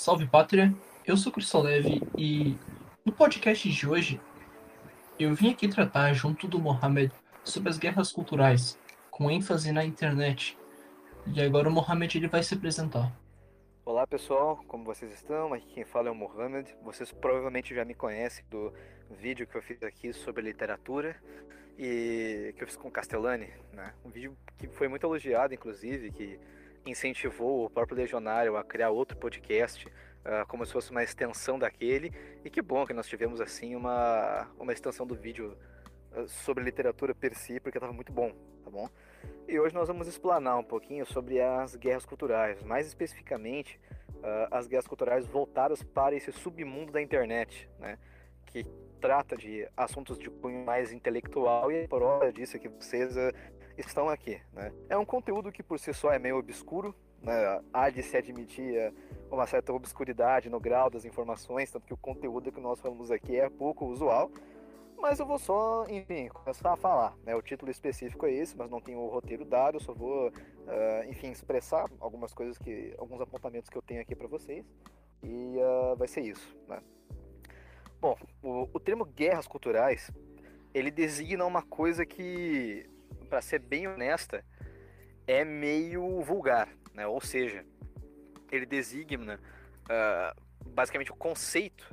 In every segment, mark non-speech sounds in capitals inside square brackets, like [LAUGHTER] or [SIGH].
Salve pátria, eu sou Cristo Leve e no podcast de hoje eu vim aqui tratar junto do Mohamed sobre as guerras culturais, com ênfase na internet. E agora o Mohamed ele vai se apresentar. Olá pessoal, como vocês estão? Aqui quem fala é o Mohamed. Vocês provavelmente já me conhecem do vídeo que eu fiz aqui sobre literatura e que eu fiz com Castellani, né? Um vídeo que foi muito elogiado, inclusive, que incentivou o próprio Legionário a criar outro podcast, uh, como se fosse uma extensão daquele. E que bom que nós tivemos assim uma, uma extensão do vídeo uh, sobre literatura per si, porque estava muito bom, tá bom? E hoje nós vamos explanar um pouquinho sobre as guerras culturais, mais especificamente uh, as guerras culturais voltadas para esse submundo da internet, né? Que trata de assuntos de cunho mais intelectual e a prova disso é que vocês estão aqui. Né? É um conteúdo que por si só é meio obscuro, né? há de se admitir eh, uma certa obscuridade no grau das informações, tanto que o conteúdo que nós falamos aqui é pouco usual, mas eu vou só, enfim, começar a falar. Né? O título específico é esse, mas não tenho o roteiro dado, eu só vou, uh, enfim, expressar algumas coisas que, alguns apontamentos que eu tenho aqui para vocês, e uh, vai ser isso. Né? Bom, o, o termo guerras culturais, ele designa uma coisa que para ser bem honesta, é meio vulgar, né? Ou seja, ele designa uh, basicamente o conceito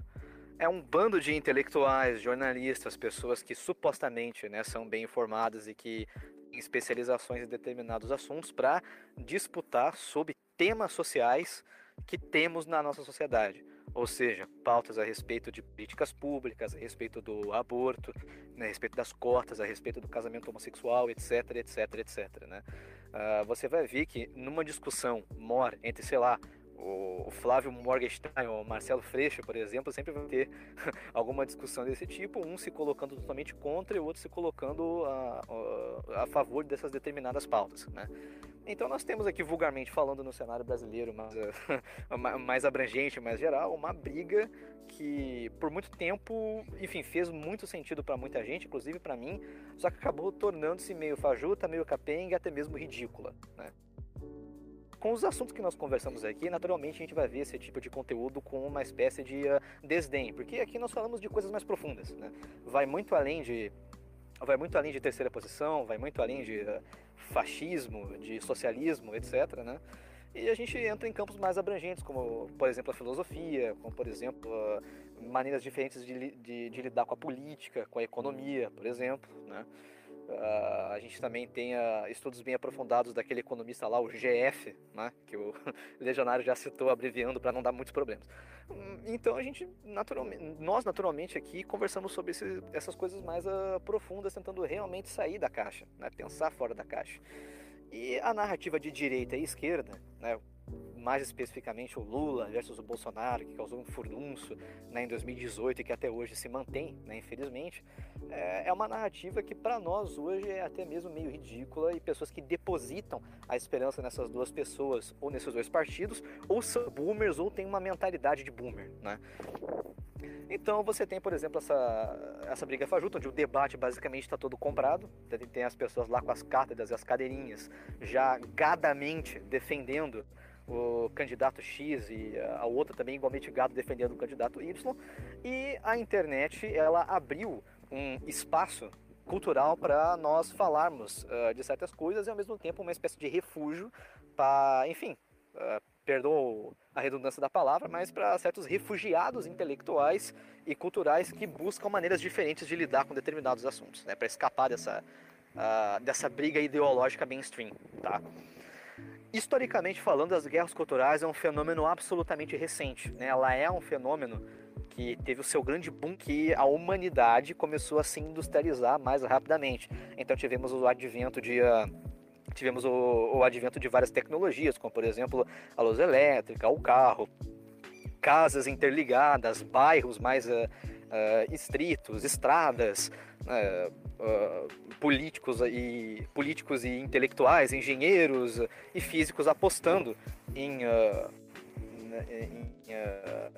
é um bando de intelectuais, jornalistas, pessoas que supostamente né, são bem informadas e que têm especializações em determinados assuntos para disputar sobre temas sociais que temos na nossa sociedade ou seja, pautas a respeito de políticas públicas, a respeito do aborto, né, a respeito das cotas, a respeito do casamento homossexual, etc, etc, etc. Né? Uh, você vai ver que numa discussão mor entre, sei lá, o Flávio Morgenstein ou o Marcelo Freixo, por exemplo, sempre vai ter [LAUGHS] alguma discussão desse tipo, um se colocando totalmente contra e o outro se colocando a, a, favor dessas determinadas pautas. Né? Então nós temos aqui, vulgarmente falando no cenário brasileiro mais, [LAUGHS] mais abrangente, mais geral, uma briga que por muito tempo, enfim, fez muito sentido para muita gente, inclusive para mim, só que acabou tornando-se meio fajuta, meio capenga, até mesmo ridícula. Né? Com os assuntos que nós conversamos aqui, naturalmente a gente vai ver esse tipo de conteúdo com uma espécie de uh, desdém, porque aqui nós falamos de coisas mais profundas, né? Vai muito além de vai muito além de terceira posição, vai muito além de uh, fascismo, de socialismo, etc, né? E a gente entra em campos mais abrangentes, como, por exemplo, a filosofia, como, por exemplo, maneiras diferentes de, de, de lidar com a política, com a economia, por exemplo, né? Uh, a gente também tem uh, estudos bem aprofundados daquele economista lá, o GF, né, que o [LAUGHS] Legionário já citou, abreviando para não dar muitos problemas. Hum, então a gente, naturalmente, nós naturalmente aqui conversamos sobre esse, essas coisas mais uh, profundas, tentando realmente sair da caixa, né, pensar fora da caixa. E a narrativa de direita e esquerda, né, mais especificamente o Lula versus o Bolsonaro, que causou um furdunço né, em 2018 e que até hoje se mantém, né, infelizmente, é, é uma narrativa que para nós hoje é até mesmo meio ridícula e pessoas que depositam a esperança nessas duas pessoas ou nesses dois partidos ou são boomers ou têm uma mentalidade de boomer, né? Então você tem, por exemplo, essa, essa briga fajuta, onde o debate basicamente está todo comprado. Tem as pessoas lá com as cátedras e as cadeirinhas já gadamente defendendo o candidato X e a outra também igualmente gado defendendo o candidato Y. E a internet ela abriu um espaço cultural para nós falarmos uh, de certas coisas e ao mesmo tempo uma espécie de refúgio para, enfim, uh, perdoa a redundância da palavra, mas para certos refugiados intelectuais e culturais que buscam maneiras diferentes de lidar com determinados assuntos, né, para escapar dessa, uh, dessa briga ideológica mainstream, tá? Historicamente falando, as guerras culturais é um fenômeno absolutamente recente. Né? Ela é um fenômeno que teve o seu grande boom que a humanidade começou a se industrializar mais rapidamente. Então tivemos o advento de uh, tivemos o, o, advento de várias tecnologias, como por exemplo a luz elétrica, o carro, casas interligadas, bairros mais uh, uh, estritos, estradas, uh, políticos e políticos e intelectuais, engenheiros e físicos apostando em, uh, em uh,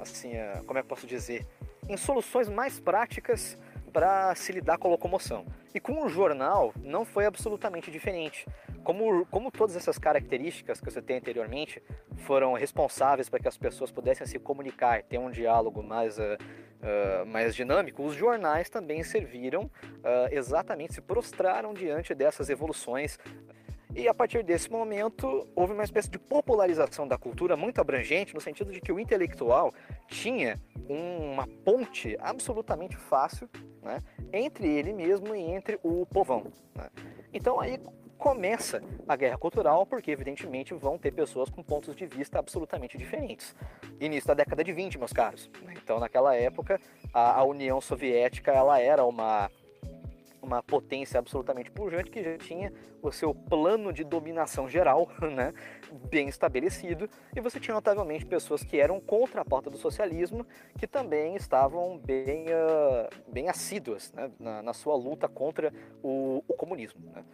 assim, como é que posso dizer, em soluções mais práticas para se lidar com a locomoção. E com o jornal não foi absolutamente diferente. como, como todas essas características que você tem anteriormente foram responsáveis para que as pessoas pudessem se comunicar, ter um diálogo mais, uh, uh, mais dinâmico, os jornais também serviram uh, exatamente, se prostraram diante dessas evoluções e a partir desse momento, houve uma espécie de popularização da cultura muito abrangente, no sentido de que o intelectual tinha uma ponte absolutamente fácil né, entre ele mesmo e entre o povão. Né? Então aí começa a guerra cultural, porque evidentemente vão ter pessoas com pontos de vista absolutamente diferentes. Início da década de 20, meus caros. Então, naquela época, a União Soviética ela era uma uma potência absolutamente pujante que já tinha o seu plano de dominação geral [LAUGHS] né, bem estabelecido, e você tinha notavelmente pessoas que eram contra a porta do socialismo, que também estavam bem, uh, bem assíduas né, na, na, sua luta contra o, o comunismo. Né.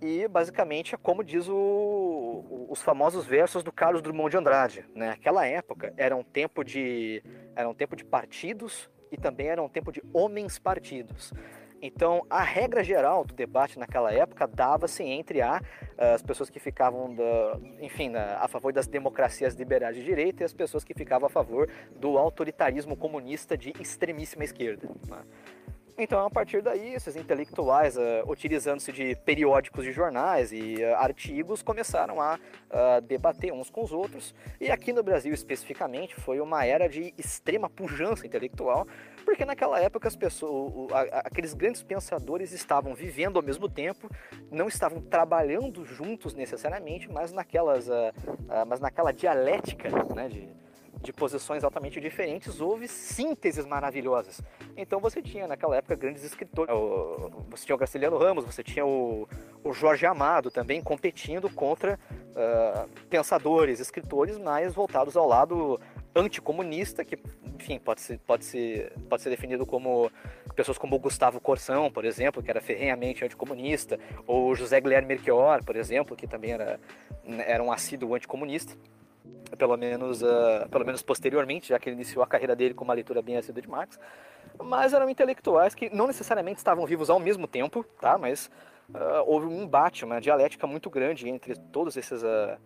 E basicamente é como diz o, os famosos versos do Carlos Drummond de Andrade. Né? Aquela época era um tempo de, era um tempo de partidos e também era um tempo de homens partidos. Então, a regra geral do debate naquela época dava-se entre a, as pessoas que ficavam, da, enfim, a favor das democracias liberais de direita e as pessoas que ficavam a favor do autoritarismo comunista de extremíssima esquerda. Então, a partir daí, esses intelectuais, uh, utilizando-se de periódicos de jornais e uh, artigos, começaram a uh, debater uns com os outros. E aqui no Brasil, especificamente, foi uma era de extrema pujança intelectual, porque naquela época as pessoas, aqueles grandes pensadores estavam vivendo ao mesmo tempo, não estavam trabalhando juntos necessariamente, mas naquelas, mas naquela dialética, né, de de posições altamente diferentes, houve sínteses maravilhosas. Então você tinha naquela época grandes escritores, você tinha o Graciliano Ramos, você tinha o, o Jorge Amado também competindo contra uh, pensadores, escritores mais voltados ao lado anticomunista, que, enfim, pode ser, pode, ser, pode ser definido como pessoas como o Gustavo Corsão, por exemplo, que era ferrenhamente anticomunista, ou José Guilherme Melchior, por exemplo, que também era, era um assíduo anticomunista pelo menos, uh, pelo menos posteriormente, já que ele iniciou a carreira dele com uma leitura bem assídua de Marx, mas eram intelectuais que não necessariamente estavam vivos ao mesmo tempo, tá? Mas uh, houve um embate, uma dialética muito grande entre todos esses uh,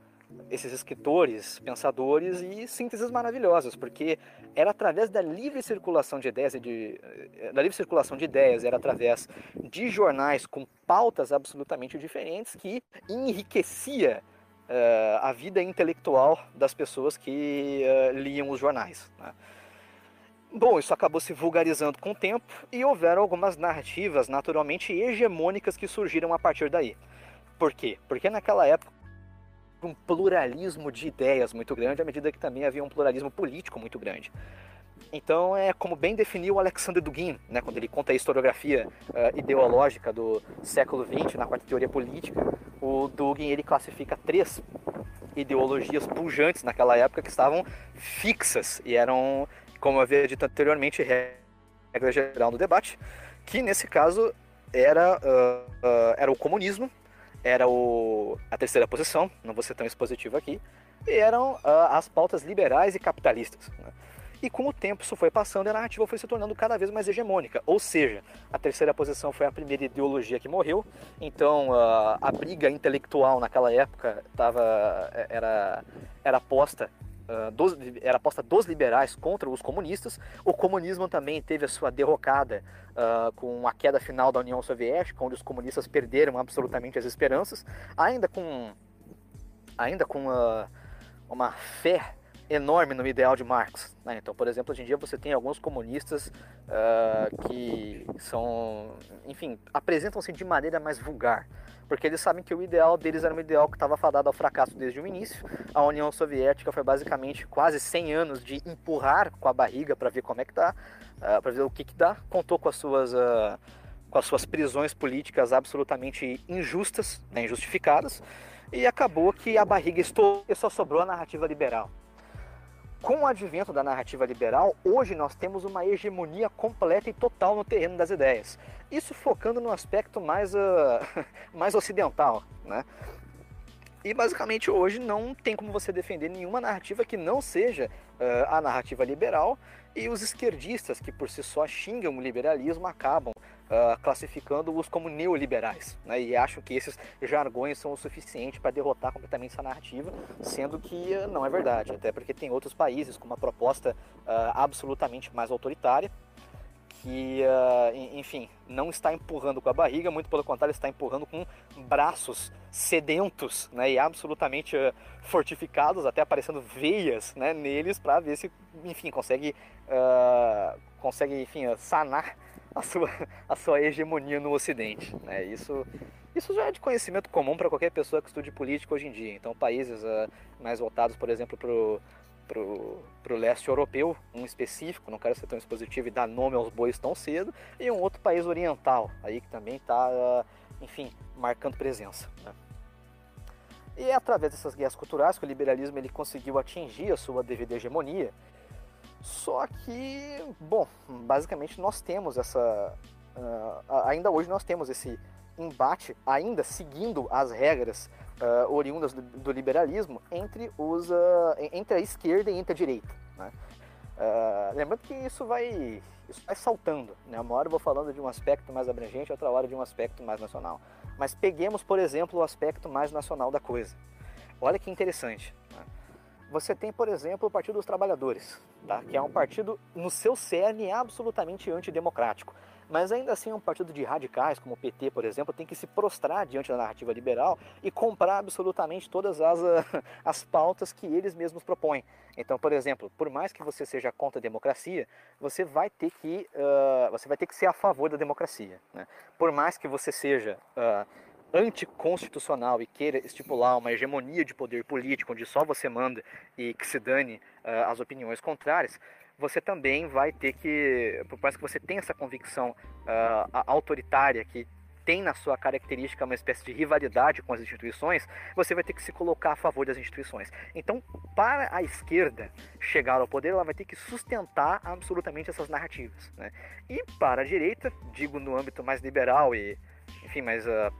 esses escritores, pensadores e sínteses maravilhosas, porque era através da livre circulação de ideias, de, da livre circulação de ideias, era através de jornais com pautas absolutamente diferentes que enriquecia uh, a vida intelectual das pessoas que uh, liam os jornais. Né? Bom, isso acabou se vulgarizando com o tempo e houveram algumas narrativas naturalmente hegemônicas que surgiram a partir daí. Por quê? Porque naquela época um pluralismo de ideias muito grande, à medida que também havia um pluralismo político muito grande. Então é como bem definiu Alexander Dugin, né, quando ele conta a historiografia uh, ideológica do século XX na quarta teoria política, o Dugin ele classifica três ideologias pujantes naquela época que estavam fixas e eram, como eu havia dito anteriormente, regra geral no debate, que nesse caso era, uh, uh, era o comunismo, era o, a terceira posição, não vou ser tão expositivo aqui, e eram uh, as pautas liberais e capitalistas. Né? E com o tempo isso foi passando e a narrativa foi se tornando cada vez mais hegemônica. Ou seja, a terceira posição foi a primeira ideologia que morreu. Então a, a briga intelectual naquela época tava, era, era posta Uh, dos, era posta dos liberais contra os comunistas. O comunismo também teve a sua derrocada uh, com a queda final da União Soviética, onde os comunistas perderam absolutamente as esperanças, ainda com, ainda com uh, uma fé enorme no ideal de Marx. Né? Então, por exemplo, hoje em dia você tem alguns comunistas uh, que são, enfim, apresentam-se de maneira mais vulgar, porque eles sabem que o ideal deles era um ideal que estava fadado ao fracasso desde o início. A União Soviética foi basicamente quase 100 anos de empurrar com a barriga para ver como é que tá, uh, para ver o que que dá. Contou com as suas uh, com as suas prisões políticas absolutamente injustas, né, injustificadas, e acabou que a barriga estourou e só sobrou a narrativa liberal. Com o advento da narrativa liberal, hoje nós temos uma hegemonia completa e total no terreno das ideias. Isso focando no aspecto mais, uh, [LAUGHS] mais ocidental. Né? E basicamente hoje não tem como você defender nenhuma narrativa que não seja uh, a narrativa liberal e os esquerdistas, que por si só xingam o liberalismo, acabam uh, classificando-os como neoliberais né, e acham que esses jargões são o suficiente para derrotar completamente essa narrativa, sendo que uh, não é verdade, até porque tem outros países com uma proposta absolutamente mais autoritária que, uh, enfim, não está empurrando com a barriga, muito pelo contrário, está empurrando com braços sedentos né, e absolutamente uh, fortificados, até aparecendo veias né, neles para ver se, enfim, consegue, uh, consegue enfim, sanar a sua, [LAUGHS] a sua hegemonia no Ocidente. Né? Isso, isso já é de conhecimento comum para qualquer pessoa que estude política hoje em dia. Então, países mais voltados, por exemplo, para o para o leste europeu, um específico, não quero ser tão expositivo e dar nome aos bois tão cedo, e um outro país oriental, aí que também está, enfim, marcando presença. Né? E é através dessas guerras culturais que o liberalismo ele conseguiu atingir a sua devida hegemonia. Só que, bom, basicamente nós temos essa. Uh, ainda hoje nós temos esse embate, ainda seguindo as regras uh, oriundas do, do, liberalismo entre, os, uh, entre a esquerda e entre a direita. Né? Uh, lembrando que isso vai, isso vai saltando. Né? Uma hora eu vou falando de um aspecto mais abrangente, outra hora de um aspecto mais nacional. Mas peguemos, por exemplo, o aspecto mais nacional da coisa. Olha que interessante. Né? Você tem, por exemplo, o Partido dos Trabalhadores, tá? que é um partido, no seu cerne, absolutamente antidemocrático mas ainda assim um partido de radicais, como o PT, por exemplo, tem que se prostrar diante da narrativa liberal e comprar absolutamente todas as, [LAUGHS] as pautas que eles mesmos propõem. Então, por exemplo, por mais que você seja contra a democracia, você vai ter que, uh, você vai ter que ser a favor da democracia. Né? Por mais que você seja uh, anticonstitucional e queira estipular uma hegemonia de poder político onde só você manda e que se dane uh, as opiniões contrárias, você também vai ter que, por mais que você tenha essa convicção uh, autoritária que tem na sua característica uma espécie de rivalidade com as instituições, você vai ter que se colocar a favor das instituições. Então, para a esquerda chegar ao poder, ela vai ter que sustentar absolutamente essas narrativas. Né? E para a direita, digo no âmbito mais liberal e, enfim, mais uh,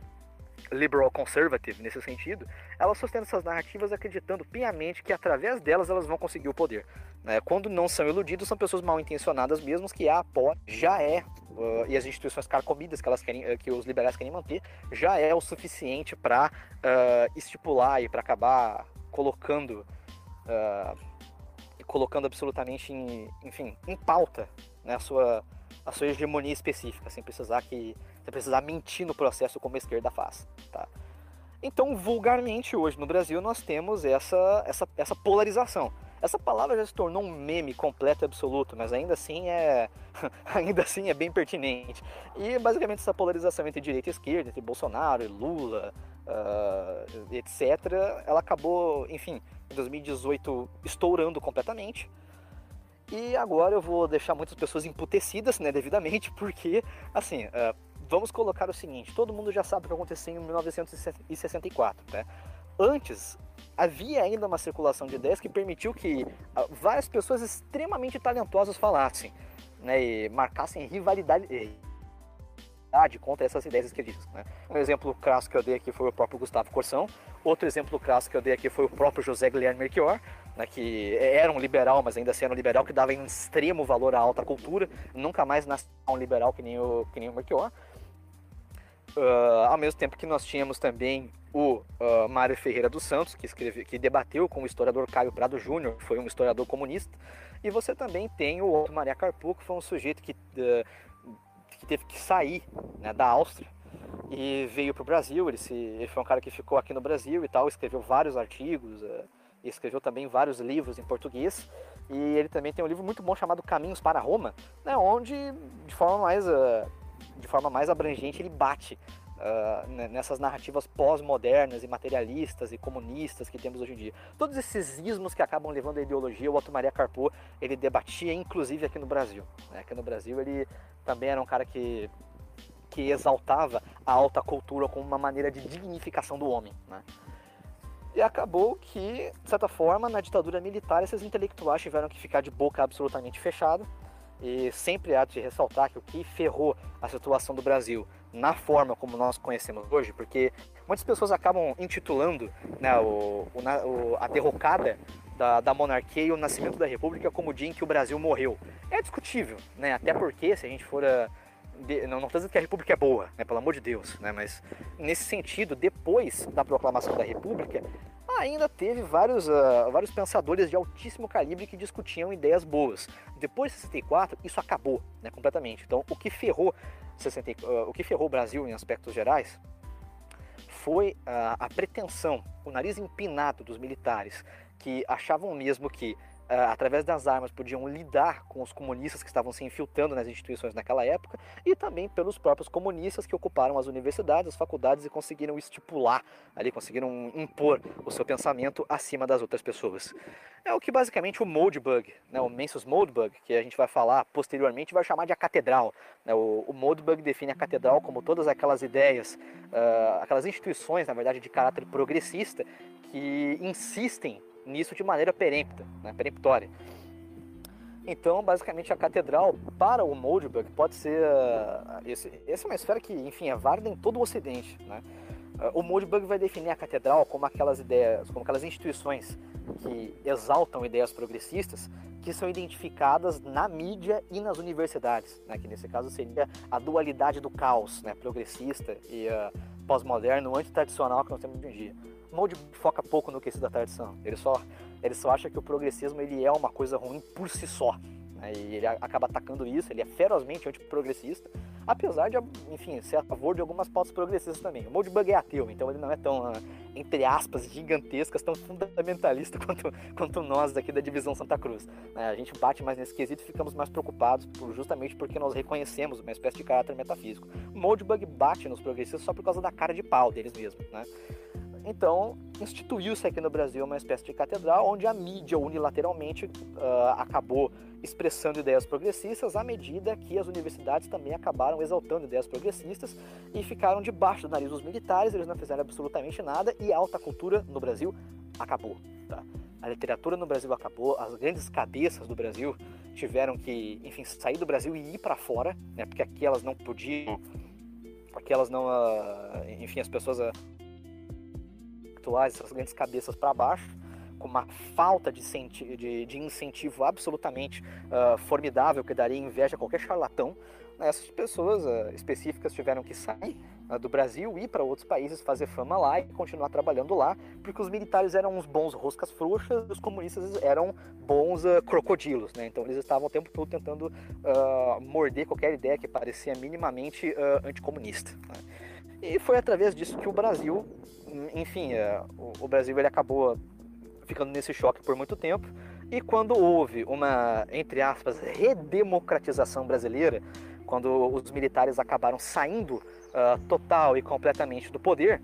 liberal conservative nesse sentido, ela sustenta essas narrativas acreditando piamente que através delas elas vão conseguir o poder. Né? Quando não são iludidos, são pessoas mal intencionadas mesmo, que a APO já é, uh, e as instituições carcomidas que, elas querem, uh, que os liberais querem manter, já é o suficiente para uh, estipular e para acabar colocando, uh, colocando absolutamente em, enfim, em pauta né, a, sua, a sua hegemonia específica, sem precisar que sem precisar mentir no processo como a esquerda faz. Tá? Então, vulgarmente, hoje no Brasil, nós temos essa, essa, essa polarização. Essa palavra já se tornou um meme completo e absoluto, mas ainda assim é [LAUGHS] ainda assim é bem pertinente. E basicamente essa polarização entre direita e esquerda, entre Bolsonaro e Lula, uh, etc., ela acabou, enfim, em 2018 estourando completamente. E agora eu vou deixar muitas pessoas emputecidas, né, devidamente, [LAUGHS] porque, assim, uh, vamos colocar o seguinte: todo mundo já sabe o que aconteceu em 1964, né? Antes, havia ainda uma circulação de ideias que permitiu que ah, várias pessoas extremamente talentosas falassem, né, e marcassem rivalidade contra essas ideias esquerdistas. Né? Um exemplo clássico que eu dei aqui foi o próprio Gustavo Corsão, outro exemplo clássico que eu dei aqui foi o próprio José Guilherme Melchior, né, que era um liberal, mas ainda assim era um liberal que dava em extremo valor à alta cultura, nunca mais nasceu um liberal que nem o, que nem o Melchior. Uh, ao mesmo tempo que nós tínhamos também o uh, Mário Ferreira dos Santos, que, escreve, que debateu com o historiador Caio Prado Júnior, que foi um historiador comunista, e você também tem o outro Maria Carpu, que foi um sujeito que, uh, que teve que sair né, da Áustria e veio para o Brasil. Ele, se, ele foi um cara que ficou aqui no Brasil e tal, escreveu vários artigos, uh, escreveu também vários livros em português. E ele também tem um livro muito bom chamado Caminhos para Roma, né, onde, de forma mais de forma mais abrangente, ele bate uh, nessas narrativas pós-modernas e materialistas e comunistas que temos hoje em dia. Todos esses ismos que acabam levando a ideologia, o Otto Maria Carpo, ele debatia inclusive aqui no Brasil. Né? Aqui no Brasil ele também era um cara que, que exaltava a alta cultura como uma maneira de dignificação do homem. Né? E acabou que, de certa forma, na ditadura militar, esses intelectuais tiveram que ficar de boca absolutamente fechada e sempre há de ressaltar que o que ferrou a situação do Brasil na forma como nós conhecemos hoje, porque muitas pessoas acabam intitulando né, o, o, a derrocada da, da, monarquia e o nascimento da república como o dia em que o Brasil morreu. É discutível, né? Até porque, se a gente for... Uh, de, não estou dizendo que a república é boa, né, pelo amor de Deus, né, mas nesse sentido, depois da proclamação da república, ainda teve vários, uh, vários pensadores de altíssimo calibre que discutiam ideias boas. Depois de 64, isso acabou né, completamente. Então, o que ferrou, 60, uh, o que ferrou o Brasil em aspectos gerais foi a pretensão, o nariz empinado dos militares, que achavam mesmo que através das armas, podiam lidar com os comunistas que estavam se infiltrando nas instituições naquela época e também pelos próprios comunistas que ocuparam as universidades, as faculdades e conseguiram estipular, ali conseguiram impor o seu pensamento acima das outras pessoas. É o que basicamente o Moldbug, né, o Mencius Moldbug, que a gente vai falar posteriormente, vai chamar de a catedral. Né, o, o Moldbug define a catedral como todas aquelas ideias, uh, aquelas instituições, na verdade, de caráter progressista que insistem nisso de maneira perempta, né, peremptória. Então, basicamente, a catedral para o Moldberg pode ser. Uh, esse, essa é uma esfera que, enfim, é válida em todo o Ocidente. Né? Uh, o Moldberg vai definir a catedral como aquelas ideias, como aquelas instituições que exaltam ideias progressistas que são identificadas na mídia e nas universidades, né? que nesse caso seria a dualidade do caos né? progressista e uh, pós-moderno, antitradicional que nós temos hoje em dia. Mold foca pouco no quesito da tradição. Ele só, ele só acha que o progressismo ele é uma coisa ruim por si só. Né? E ele acaba atacando isso, ele é ferozmente antiprogressista, apesar de, enfim, ser a favor de algumas pautas progressistas também. O Moldbug é ateu, então ele não é tão, ah, entre aspas, gigantescas, tão fundamentalista [LAUGHS] quanto, quanto nós daqui da divisão Santa Cruz. Né? A gente bate mais nesse quesito e ficamos mais preocupados por, justamente porque nós reconhecemos uma espécie de caráter metafísico. O Moldbug bate nos progressistas só por causa da cara de pau deles mesmos, né? Então, instituiu-se aqui no Brasil uma espécie de catedral onde a mídia unilateralmente uh, acabou expressando ideias progressistas à medida que as universidades também acabaram exaltando ideias progressistas e ficaram debaixo do nariz dos militares, eles não fizeram absolutamente nada e a alta cultura no Brasil acabou. Tá? A literatura no Brasil acabou, as grandes cabeças do Brasil tiveram que, enfim, sair do Brasil e ir para fora, né, porque aqui elas não podiam, aqui elas não, uh, enfim, as pessoas uh, intelectuais, essas grandes cabeças para baixo, com uma falta de, de, de incentivo absolutamente uh, formidável que daria inveja a qualquer charlatão, né, essas pessoas uh, específicas tiveram que sair uh, do Brasil, ir para outros países, fazer fama lá e continuar trabalhando lá, porque os militares eram uns bons roscas frouxas e os comunistas eram bons crocodilos. Né? Então eles estavam o tempo todo tentando morder qualquer ideia que parecia minimamente anticomunista. Né? E foi através disso que o Brasil enfim, é, o, Brasil ele acabou ficando nesse choque por muito tempo. E quando houve uma, entre aspas, redemocratização brasileira, quando os militares acabaram saindo uh, total e completamente do poder,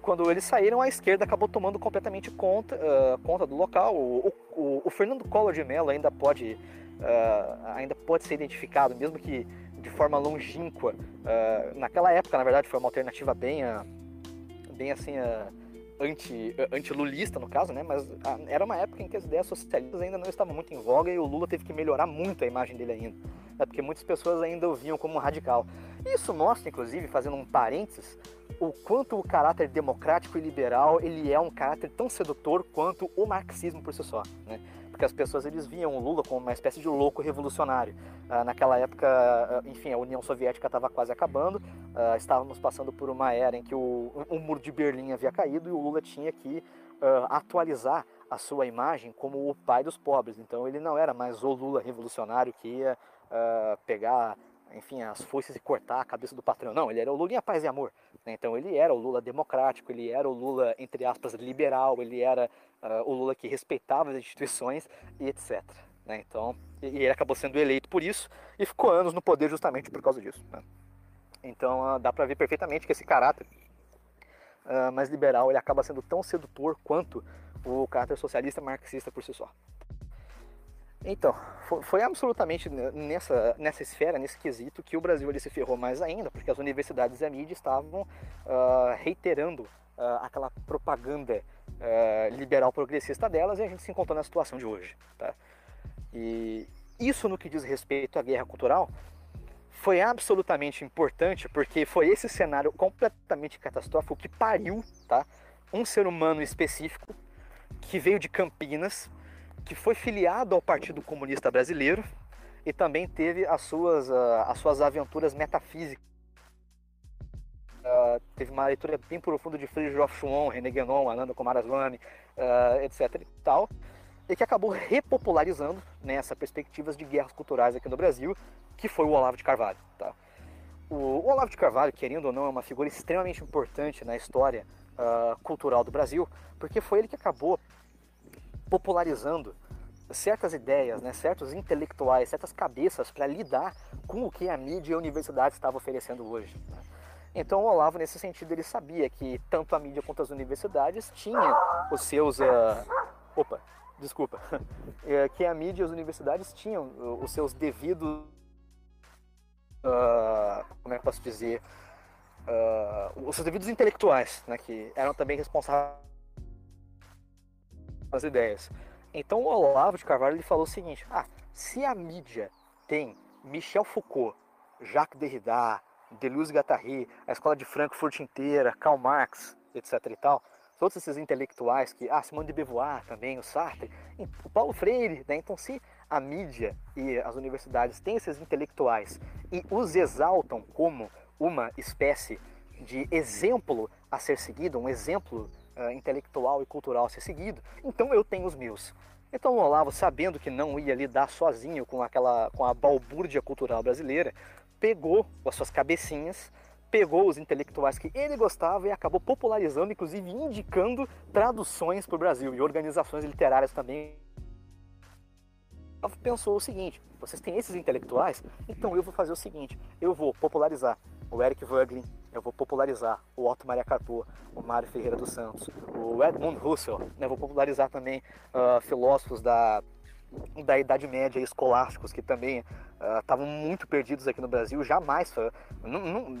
quando eles saíram, a esquerda acabou tomando completamente conta, uh, conta do local. O, o, o, Fernando Collor de Mello ainda pode, uh, ainda pode ser identificado, mesmo que de forma longínqua. naquela época, na verdade, foi uma alternativa bem bem assim, anti, anti-lulista no caso, né? Mas era uma época em que as ideias socialistas ainda não estavam muito em voga e o Lula teve que melhorar muito a imagem dele ainda. Né? Porque muitas pessoas ainda o viam como um radical. Isso mostra, inclusive, fazendo um parênteses, o quanto o caráter democrático e liberal ele é um caráter tão sedutor quanto o marxismo por si só, né? Porque as pessoas eles viam o Lula como uma espécie de louco revolucionário. Ah, naquela época, ah, enfim, a União Soviética estava quase acabando, ah, estávamos passando por uma era em que o, o muro de Berlim havia caído e o Lula tinha que atualizar a sua imagem como o pai dos pobres. Então ele não era mais o Lula revolucionário que ia pegar enfim, as foices e cortar a cabeça do patrão. Não, ele era o Lula em paz e amor. Né? Então ele era o Lula democrático, ele era o Lula, entre aspas, liberal, ele era uh, o Lula que respeitava as instituições e etc. Né? Então, e ele acabou sendo eleito por isso e ficou anos no poder justamente por causa disso. Né? Então uh, dá para ver perfeitamente que esse caráter uh, mais liberal ele acaba sendo tão sedutor quanto o caráter socialista marxista por si só. Então, foi, absolutamente nessa, nessa esfera, nesse quesito, que o Brasil ele se ferrou mais ainda, porque as universidades e a mídia estavam uh, reiterando uh, aquela propaganda uh, liberal progressista delas e a gente se encontrou na situação de hoje. Tá? E isso no que diz respeito à guerra cultural foi absolutamente importante porque foi esse cenário completamente catastrófico que pariu, tá? Um ser humano específico que veio de Campinas, que foi filiado ao Partido Comunista Brasileiro e também teve as suas, uh, as suas aventuras metafísicas. Uh, teve uma leitura bem profunda de Friedrich Schwann, René Guénon, Ananda Kumaraswamy, uh, etc e tal, e que acabou repopularizando nessa né, perspectivas de guerras culturais aqui no Brasil, que foi o Olavo de Carvalho. Tá? O Olavo de Carvalho, querendo ou não, é uma figura extremamente importante na história uh, cultural do Brasil, porque foi ele que acabou popularizando certas ideias, né, certos intelectuais, certas cabeças para lidar com o que a mídia e a universidade estavam oferecendo hoje. Né? Então o Olavo, nesse sentido, ele sabia que tanto a mídia quanto as universidades tinham os seus... Uh... Opa, desculpa. É, [LAUGHS] que a mídia e as universidades tinham os seus devidos... Uh... Como é que eu posso dizer? Uh... Os seus devidos intelectuais, né, que eram também responsáveis pelas ideias. Então o Olavo de Carvalho ele falou o seguinte: ah, se a mídia tem Michel Foucault, Jacques Derrida, Deleuze-Guattari, a escola de Frankfurt inteira, Karl Marx, etc e tal, todos esses intelectuais que, ah, Simone de Beauvoir também, o Sartre, o Paulo Freire, né? Então se a mídia e as universidades têm esses intelectuais e os exaltam como uma espécie de exemplo a ser seguido, um exemplo uh, intelectual e cultural a ser seguido, então eu tenho os meus. Então o Olavo, sabendo que não ia lidar sozinho com aquela com a balbúrdia cultural brasileira, pegou as suas cabecinhas, pegou os intelectuais que ele gostava e acabou popularizando, inclusive indicando traduções para o Brasil e organizações literárias também. Pensou o seguinte: vocês têm esses intelectuais, então eu vou fazer o seguinte: eu vou popularizar o Eric Voegelin, eu vou popularizar o Otto Maria Carpo, o Mário Ferreira dos Santos, o Edmund Husserl, né? vou popularizar também uh, filósofos da, da Idade Média escolásticos que também estavam uh, muito perdidos aqui no Brasil, jamais,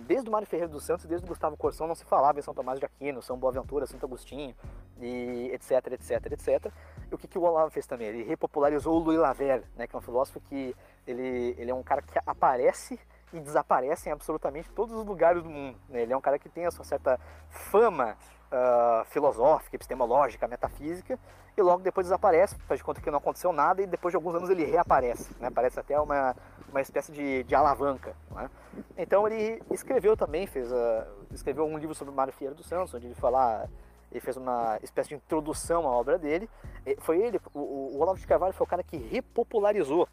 desde o Mário Ferreira dos Santos, desde o Gustavo Corsão, não se falava em São Tomás de Aquino, São Boaventura, Santo Agostinho, e etc, etc, etc. E o que, que o Olavo fez também? Ele repopularizou o Louis Lavelle, né, que é um filósofo que ele, ele é um cara que aparece e desaparece em absolutamente todos os lugares do mundo. Né? Ele é um cara que tem a sua certa fama uh, filosófica, epistemológica, metafísica, e logo depois desaparece, faz de conta que não aconteceu nada, e depois de alguns anos ele reaparece. Né? Parece até uma, uma espécie de, de alavanca. Né? Então ele escreveu também, fez, uh, escreveu um livro sobre Mário Ferreira dos Santos, onde ele fala ele fez uma espécie de introdução à obra dele. Foi ele, o, o Olavo de Carvalho foi o cara que repopularizou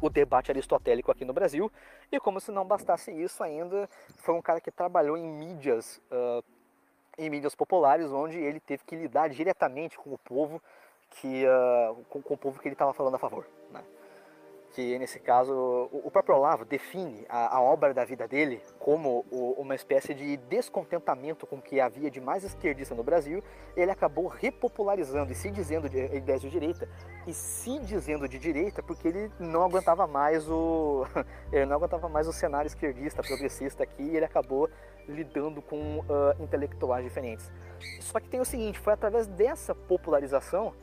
o debate aristotélico aqui no Brasil. E como se não bastasse isso ainda, foi um cara que trabalhou em mídias, uh, em mídias populares, onde ele teve que lidar diretamente com o povo que, uh, com, com, o povo que ele estava falando a favor. Né? Que nesse caso o próprio Olavo define a, a obra da vida dele como o, uma espécie de descontentamento com o que havia de mais esquerdista no Brasil, ele acabou repopularizando e se dizendo de ideias de direita e se dizendo de direita porque ele não aguentava mais o [LAUGHS] ele não aguentava mais o cenário esquerdista progressista aqui e ele acabou lidando com uh, intelectuais diferentes. Só que tem o seguinte, foi através dessa popularização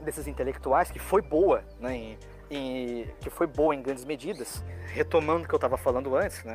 desses intelectuais que foi boa, né, que foi boa em grandes medidas, retomando o que eu estava falando antes, né?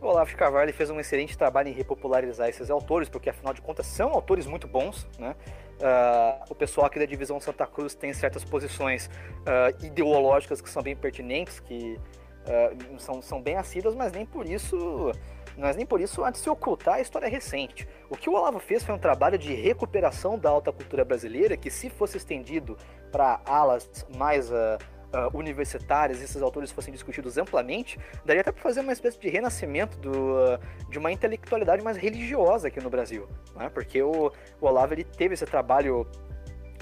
O Olavo de Carvalho fez um excelente trabalho em repopularizar esses autores, porque afinal de contas são autores muito bons, né? Uh, o pessoal aqui da divisão Santa Cruz tem certas posições uh, ideológicas que são bem pertinentes, que uh, são, são bem assíduas, mas nem por isso mas nem por isso há de se ocultar a história recente. O que o Olavo fez foi um trabalho de recuperação da alta cultura brasileira que, se fosse estendido para alas mais uh, uh, universitárias, esses autores fossem discutidos amplamente, daria até para fazer uma espécie de renascimento do, uh, de uma intelectualidade mais religiosa aqui no Brasil, né? porque o, o Olavo ele teve esse trabalho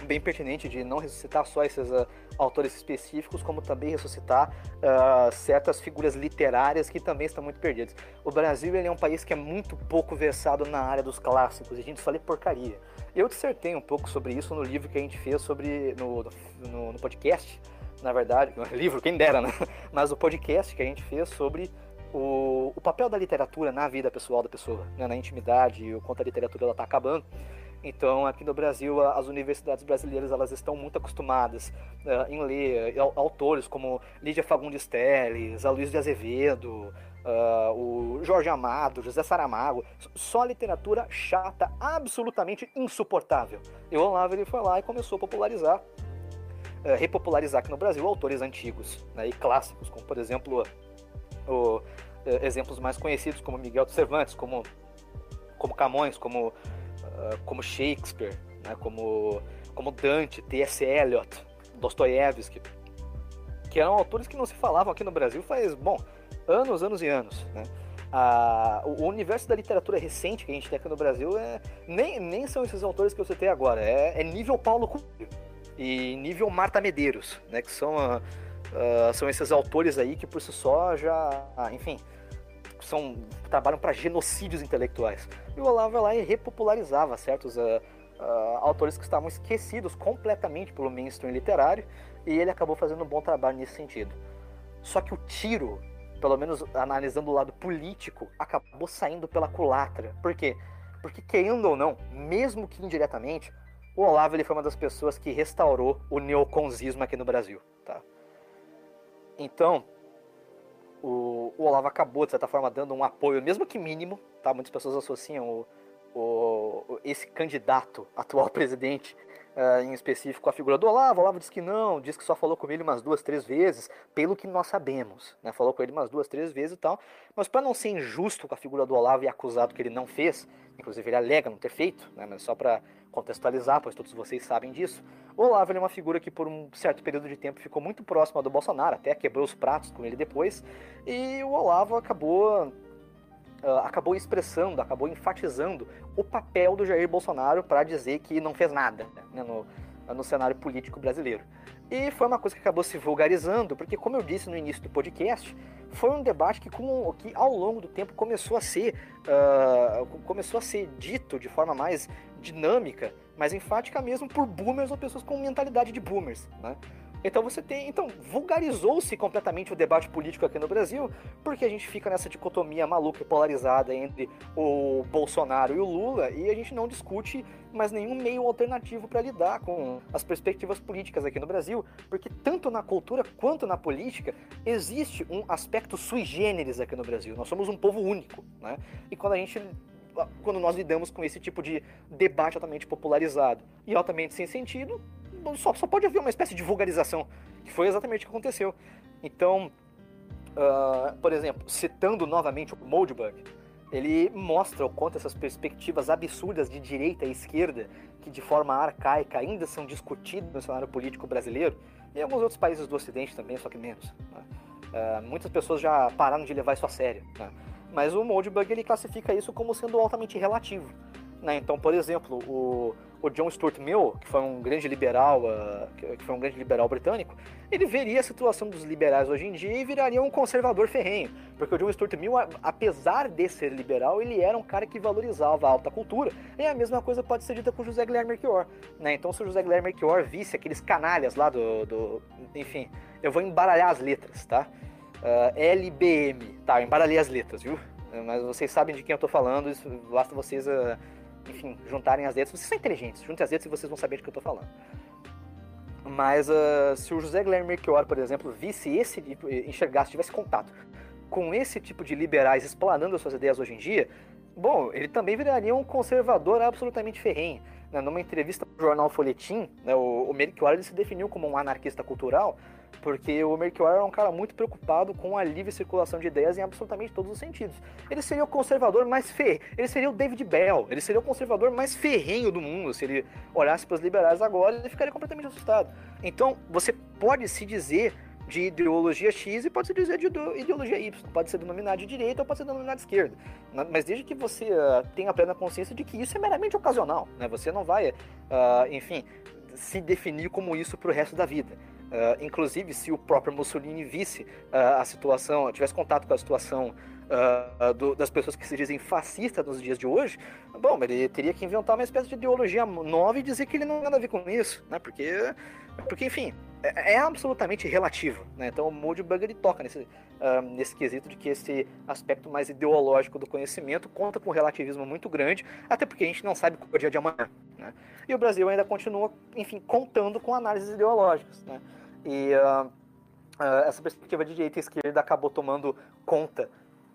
bem pertinente de não ressuscitar só esses uh, autores específicos, como também ressuscitar uh, certas figuras literárias que também estão muito perdidas. O Brasil ele é um país que é muito pouco versado na área dos clássicos, e a gente fala porcaria. Eu dissertei um pouco sobre isso no livro que a gente fez sobre no, no, no podcast na verdade, [LAUGHS] livro, quem dera, né? Mas o podcast que a gente fez sobre o, o papel da literatura na vida pessoal da pessoa, né? na intimidade, o quanto a literatura está acabando. Então, aqui no Brasil, as universidades brasileiras elas estão muito acostumadas uh, em ler uh, autores como Lídia Fagundes Telles, Luiz de Azevedo, uh, o Jorge Amado, José Saramago. Só literatura chata, absolutamente insuportável. E o Olavo ele foi lá e começou a popularizar, repopularizar aqui no Brasil autores antigos né, e clássicos, como por exemplo o, exemplos mais conhecidos como Miguel de Cervantes, como, como Camões, como ah, como Shakespeare, né, como, como Dante, T.S. Eliot, Dostoiévski, que eram autores que não se falavam aqui no Brasil faz, bom, anos, anos e anos, né? Ah, o universo da literatura recente que a gente tem aqui no Brasil é, nem, nem são esses autores que eu citei agora, é, é nível Paulo Coelho e nível Marta Medeiros, né, que são, uh, são esses autores aí que por si só já, enfim, são trabalham para genocídios intelectuais. E o Olavo lá e repopularizava certos uh, autores que estavam esquecidos completamente pelo mainstream literário, e ele acabou fazendo um bom trabalho nesse sentido. Só que o tiro, pelo menos analisando o lado político, acabou saindo pela culatra. Por quê? Porque querendo ou não, mesmo que indiretamente, o Olavo ele foi uma das pessoas que restaurou o neoconzismo aqui no Brasil, tá? Então, o, o Olavo acabou, de certa forma, dando um apoio, mesmo que mínimo, tá? Muitas pessoas associam o, o, esse candidato, atual [LAUGHS] presidente, uh, em específico, a figura do Olavo. O Olavo disse que não, disse que só falou com ele umas duas, três vezes, pelo que nós sabemos. Né? Falou com ele umas duas, três vezes e tal. Mas para não ser injusto com a figura do Olavo e acusado que ele não fez, inclusive ele alega não ter feito, né? mas só para contextualizar, pois todos vocês sabem disso, o Olavo é uma figura que por um certo período de tempo ficou muito próximo do Bolsonaro, até quebrou os pratos com ele depois, e o Olavo acabou Uh, acabou expressando, acabou enfatizando o papel do Jair Bolsonaro para dizer que não fez nada né, no, no cenário político brasileiro. E foi uma coisa que acabou se vulgarizando, porque, como eu disse no início do podcast, foi um debate que, com, que ao longo do tempo começou a ser uh, começou a ser dito de forma mais dinâmica, mais enfática mesmo por boomers ou pessoas com mentalidade de boomers, né? Então você tem, então vulgarizou-se completamente o debate político aqui no Brasil, porque a gente fica nessa dicotomia maluca e polarizada entre o Bolsonaro e o Lula e a gente não discute mais nenhum meio alternativo para lidar com as perspectivas políticas aqui no Brasil, porque tanto na cultura quanto na política existe um aspecto sui generis aqui no Brasil. Nós somos um povo único, né? E quando a gente quando nós lidamos com esse tipo de debate altamente popularizado e altamente sem sentido, só, só pode haver uma espécie de vulgarização, que foi exatamente o que aconteceu. Então, uh, por exemplo, citando novamente o Moldbug, ele mostra o quanto essas perspectivas absurdas de direita e esquerda, que de forma arcaica ainda são discutidas no cenário político brasileiro, e em alguns outros países do Ocidente também, só que menos. Né? Uh, muitas pessoas já pararam de levar isso a sério. Né? Mas o Moldbug ele classifica isso como sendo altamente relativo. Né? Então, por exemplo, o, o John Stuart Mill, que foi um grande liberal, uh, que foi um grande liberal britânico, ele veria a situação dos liberais hoje em dia e viraria um conservador ferrenho, porque o John Stuart Mill, apesar de ser liberal, ele era um cara que valorizava a alta cultura. E a mesma coisa pode ser dita com José Guilherme Melchior, né? Então, se o José Guilherme Melchior visse aqueles canalhas lá do, do enfim, eu vou embaralhar as letras, tá? Uh, ah, LBM, tá? Eu embaralhei as letras, viu? Mas vocês sabem de quem eu tô falando, isso, basta vocês uh, enfim, juntarem as letras. Vocês são inteligentes, juntem as letras e vocês vão saber de que eu estou falando. Mas uh, se o José Guilherme Melchior, por exemplo, visse esse, enxergasse, tivesse contato com esse tipo de liberais explanando as suas ideias hoje em dia, bom, ele também viraria um conservador absolutamente ferrenho. Né? Numa entrevista no jornal Folhetim, né, o, o Melchior ele se definiu como um anarquista cultural, porque o Melchior era um cara muito preocupado com a livre circulação de ideias em absolutamente todos os sentidos. Ele seria o conservador mais ferrenho, ele seria o David Bell, ele seria o conservador mais ferrenho do mundo. Se ele olhasse para os liberais agora, ele ficaria completamente assustado. Então, você pode se dizer de ideologia X e pode se dizer de ideologia Y. Pode ser denominado de direita ou pode ser denominado de esquerda. Mas desde que você uh, tenha plena consciência de que isso é meramente ocasional. Né? Você não vai, uh, enfim, se definir como isso para o resto da vida. Uh, inclusive, se o próprio Mussolini visse uh, a situação, tivesse contato com a situação uh, do, das pessoas que se dizem fascistas nos dias de hoje, bom, ele teria que inventar uma espécie de ideologia nova e dizer que ele não tem nada a ver com isso, né? Porque, porque enfim, é, é absolutamente relativo, né? Então o Moodbug ele toca nesse, nesse quesito de que esse aspecto mais ideológico do conhecimento conta com um relativismo muito grande, até porque a gente não sabe é o dia de amanhã. Né? E o Brasil ainda continua, enfim, contando com análises ideológicas. Né? E uh, uh, essa perspectiva de direita e esquerda acabou tomando conta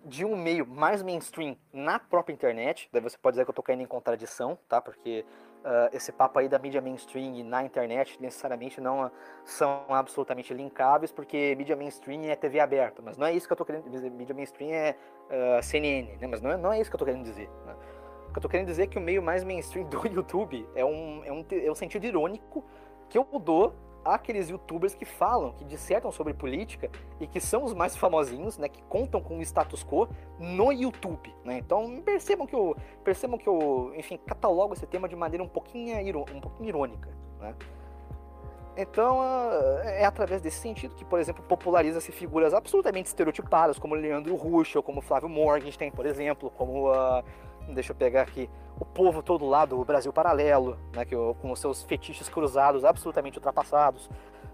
de um meio mais mainstream na própria internet. Daí você pode dizer que eu estou caindo em contradição, tá? Porque uh, esse papo aí da mídia mainstream e na internet necessariamente não são absolutamente linkáveis, porque mídia mainstream é TV aberta. Mas não é isso que eu estou querendo dizer. Mídia mainstream é uh, CNN, né? Mas não é, não é isso que eu estou querendo dizer. Né? O que eu estou querendo dizer é que o meio mais mainstream do [LAUGHS] YouTube é um, é um, é um sentido irônico que eu dou aqueles youtubers que falam, que dissertam sobre política e que são os mais famosinhos, né, que contam com o status quo no YouTube, né? Então percebam que eu percebam que eu, enfim, catalogo esse tema de maneira um pouquinho, um pouquinho irônica, né? Então é através desse sentido que, por exemplo, populariza-se figuras absolutamente estereotipadas, como Leandro Ruschel, como Flávio Morgenstern, por exemplo, como uh, deixa eu pegar aqui, o povo todo lá do Brasil Paralelo, né, que, com os seus fetiches cruzados absolutamente ultrapassados.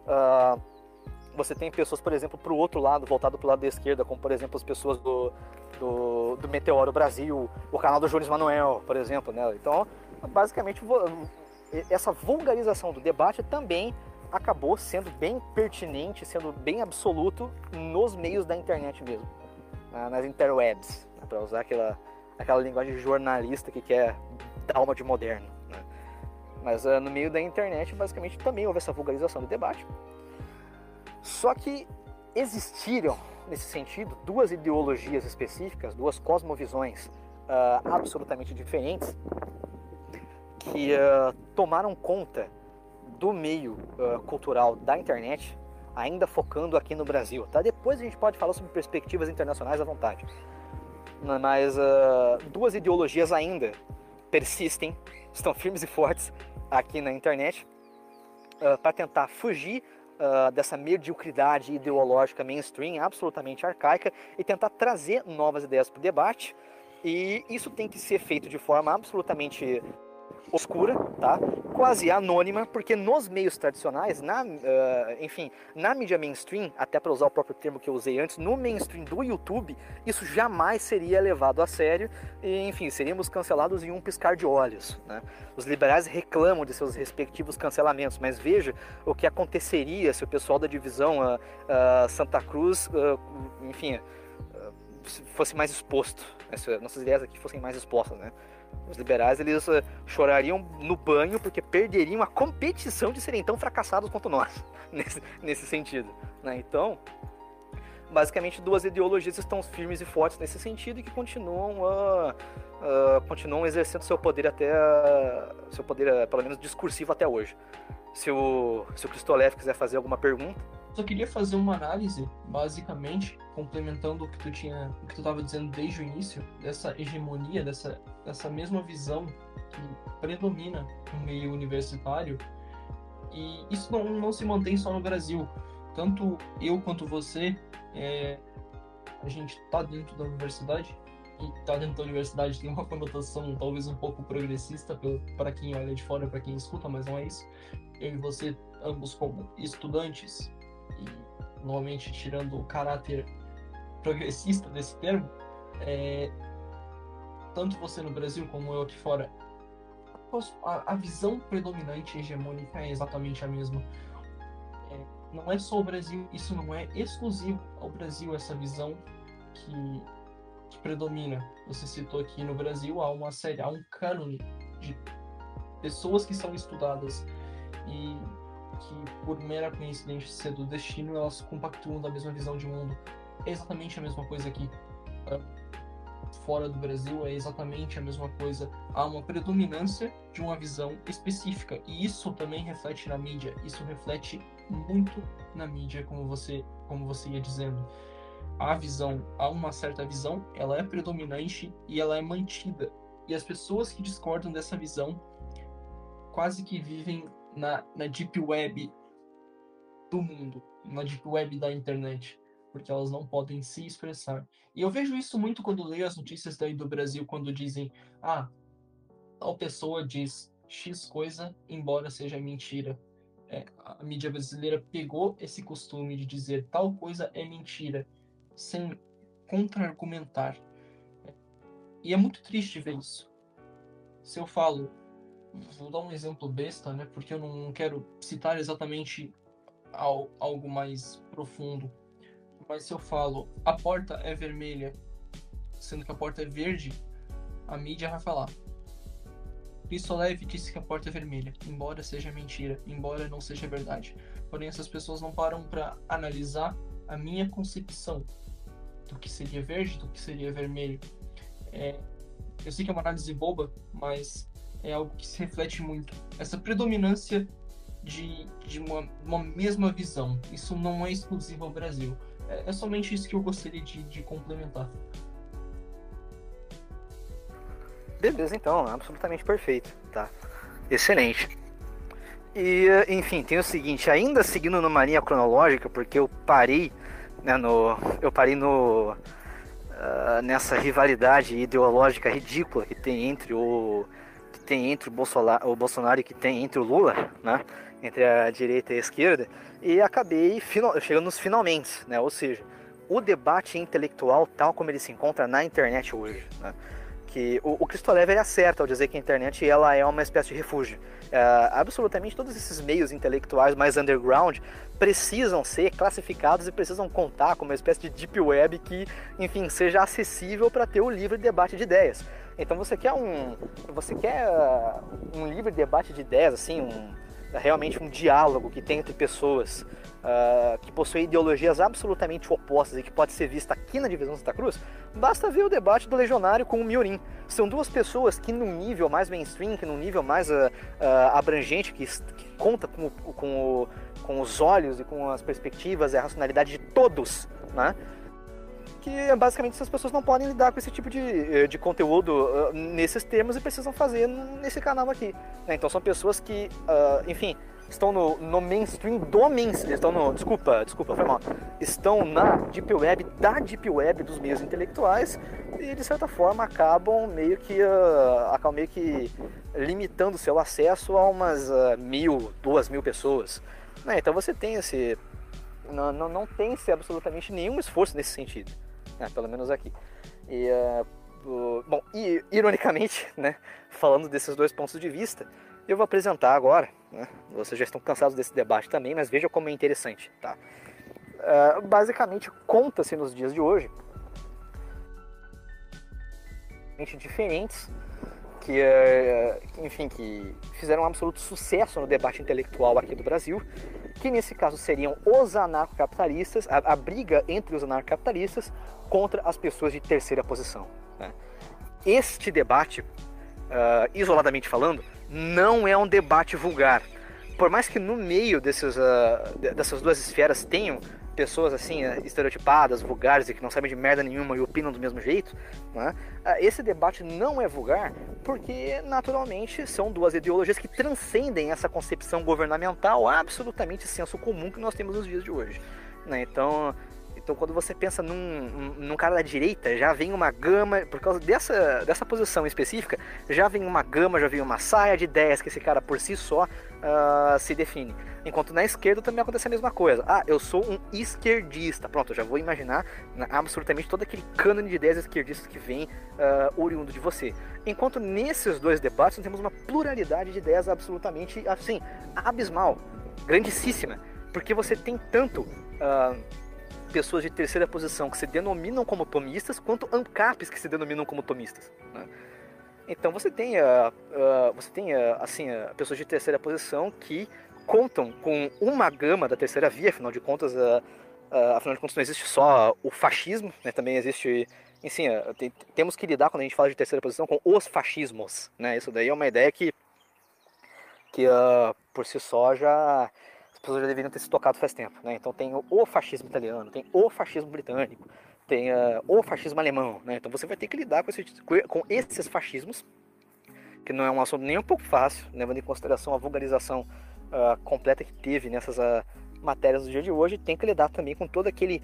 Uh, você tem pessoas, por exemplo, para o outro lado, voltado para o lado da esquerda, como por exemplo as pessoas do, do, do Meteoro Brasil, o canal do Jones Manuel, por exemplo. Né? Então, basicamente, essa vulgarização do debate também acabou sendo bem pertinente, sendo bem absoluto nos meios da internet mesmo, né, nas interwebs, né? para usar aquela aquela linguagem jornalista que quer dar alma de moderno. Né? Mas uh, no meio da internet, basicamente, também houve essa vulgarização do debate. Só que existiram, nesse sentido, duas ideologias específicas, duas cosmovisões uh, absolutamente diferentes, que uh, tomaram conta do meio cultural da internet, ainda focando aqui no Brasil. Tá? Depois a gente pode falar sobre perspectivas internacionais à vontade. Mas uh, duas ideologias ainda persistem, [LAUGHS] estão firmes e fortes aqui na internet uh, ah, para tentar fugir uh, dessa mediocridade ideológica mainstream absolutamente arcaica e tentar trazer novas ideias para o debate. E isso tem que ser feito de forma absolutamente oscura, tá? Quase anônima, porque nos meios tradicionais, na, uh, enfim, na mídia mainstream, até para usar o próprio termo que eu usei antes, no mainstream do YouTube, isso jamais seria levado a sério e, enfim, seríamos cancelados em um piscar de olhos, né? Os liberais reclamam de seus respectivos cancelamentos, mas veja o que aconteceria se o pessoal da divisão uh, uh, Santa Cruz, enfim, fosse mais exposto, né? se nossas ideias aqui fossem mais expostas, né? Os liberais eles uh, chorariam no banho porque perderiam a competição de serem tão fracassados quanto nós, [LAUGHS] nesse, nesse sentido. Né? Então, basicamente, duas ideologias estão firmes e fortes nesse sentido e que continuam, uh, uh, continuam exercendo seu poder até seu poder, pelo menos discursivo até hoje. Se o, se o Cristolev quiser fazer alguma pergunta. Só queria fazer uma análise, basicamente, complementando o que tu tinha, o que tu estava dizendo desde o início, dessa hegemonia, dessa, dessa mesma visão que predomina no meio universitário. E isso não, não se mantém só no Brasil. Tanto eu quanto você, é, a gente está dentro da universidade e tá dentro da universidade tem uma [LAUGHS] conotação talvez um pouco progressista para quem olha de fora, para quem escuta, mas não é isso. Eu e você, ambos como estudantes, e normalmente tirando o caráter progressista desse termo, é, tanto você no Brasil como eu aqui fora, a, a visão predominante hegemônica é exatamente a mesma. É, não é só o Brasil, isso não é exclusivo ao Brasil, essa visão que, que predomina. Você citou aqui no Brasil, há uma série, há um cânone de pessoas que são estudadas e que, por mera coincidência do destino, elas compactuam da mesma visão de mundo. É exatamente a mesma coisa aqui. Fora do Brasil é exatamente a mesma coisa. Há uma predominância de uma visão específica. E isso também reflete na mídia. Isso reflete muito na mídia, como você, como você ia dizendo. A visão, há uma certa visão, ela é predominante e ela é mantida. E as pessoas que discordam dessa visão quase que vivem na, na deep web do mundo, na deep web da internet, porque elas não podem se expressar. E eu vejo isso muito quando leio as notícias daí do Brasil, quando dizem, ah, tal pessoa diz X coisa, embora seja mentira. É, a mídia brasileira pegou esse costume de dizer tal coisa é mentira, sem contra-argumentar. E é muito triste ver isso. Se eu falo, vou dar um exemplo besta, né? Porque eu não quero citar exatamente algo mais profundo. Mas se eu falo a porta é vermelha, sendo que a porta é verde, a mídia vai falar. Pistolev disse que a porta é vermelha, embora seja mentira, embora não seja verdade. Porém, essas pessoas não param para analisar a minha concepção do que seria verde, do que seria vermelho. É, eu sei que é uma análise boba, mas é algo que se reflete muito. Essa predominância de, de uma, uma mesma visão. Isso não é exclusivo ao Brasil. É, é somente isso que eu gostaria de, de complementar. Beleza, então, absolutamente perfeito, tá? Excelente. E, enfim, tem o seguinte, ainda seguindo numa linha cronológica, porque eu parei, né, no, eu parei no, uh, nessa rivalidade ideológica ridícula que tem entre o que tem entre o Bolsonaro, o Bolsonaro e que tem entre o Lula, né, entre a direita e a esquerda, e acabei final, chegando nos finalmente, né, ou seja, o debate intelectual tal como ele se encontra na internet hoje, né, que o, o Cristolev ele acerta ao dizer que a internet ela é uma espécie de refúgio. É, absolutamente todos esses meios intelectuais mais underground precisam ser classificados e precisam contar com uma espécie de deep web que, enfim, seja acessível para ter o livre debate de ideias. Então você quer um, você quer uh, um livre debate de ideias, assim, um, realmente um diálogo que tem entre pessoas uh, que possuem ideologias absolutamente opostas e que pode ser vista aqui na divisão Santa Cruz, basta ver o debate do Legionário com o Miorim. São duas pessoas que num nível mais mainstream, que num nível mais uh, uh, abrangente, que, que conta com, com, o, com os olhos e com as perspectivas e a racionalidade de todos, né? Que basicamente essas pessoas não podem lidar com esse tipo de, eh, de conteúdo uh, nesses termos e precisam fazer nesse canal aqui. Né? Então são pessoas que, uh, enfim, estão no, no mainstream do mainstream, estão no, desculpa, desculpa, foi mal, estão na deep web, da deep web dos meios intelectuais e de certa forma acabam meio que, uh, acabam meio que limitando seu acesso a umas mil, duas mil pessoas. Né? Então você tem esse, não, não, não tem-se absolutamente nenhum esforço nesse sentido né, [LAUGHS] pelo menos aqui. E, uh, bom, e ironicamente, [LAUGHS] né, falando desses dois pontos de vista, eu vou apresentar agora, né, vocês já estão cansados desse debate também, mas veja como é interessante, tá? Uh, basicamente, conta-se nos dias de hoje diferentes que, enfim, que fizeram um absoluto sucesso no debate intelectual aqui do Brasil, que nesse caso seriam os anarcocapitalistas, a, a briga entre os anarcocapitalistas contra as pessoas de terceira posição. Né? Este debate, uh, isoladamente falando, não é um debate vulgar. Por mais que no meio desses, uh, dessas duas esferas tenham pessoas assim uh, estereotipadas, vulgares e que não sabem de merda nenhuma e opinam do mesmo jeito, né? esse debate não é vulgar porque naturalmente são duas ideologias que transcendem essa concepção governamental absolutamente senso comum que nós temos nos dias de hoje. Né? Então então, quando você pensa num, num cara da direita, já vem uma gama, por causa dessa, dessa posição específica, já vem uma gama, já vem uma saia de ideias que esse cara por si só uh, se define. Enquanto na esquerda também acontece a mesma coisa. Ah, eu sou um esquerdista. Pronto, já vou imaginar absolutamente todo aquele cânone de ideias esquerdistas que vem uh, oriundo de você. Enquanto nesses dois debates nós temos uma pluralidade de ideias absolutamente, assim, abismal, grandíssima. Porque você tem tanto. Uh, pessoas de terceira posição que se denominam como tomistas, quanto ANCAPs que se denominam como tomistas. Né? Então você tem, uh, uh, você tem uh, assim, uh, pessoas de terceira posição que contam com uma gama da terceira via, afinal de contas, afinal de contas não existe só o fascismo, né? também existe, enfim, tem, temos que lidar quando a gente fala de terceira posição com os fascismos, né? Isso daí é uma ideia que, que por si só já as pessoas já deveriam ter se tocado faz tempo. Né? Então tem o fascismo italiano, tem o fascismo britânico, tem uh, o fascismo alemão. Né? Então você vai ter que lidar com, esse, com esses fascismos, que não é um assunto nem um pouco fácil, levando em consideração a vulgarização uh, completa que teve nessas uh, matérias do dia de hoje. Tem que lidar também com todo aquele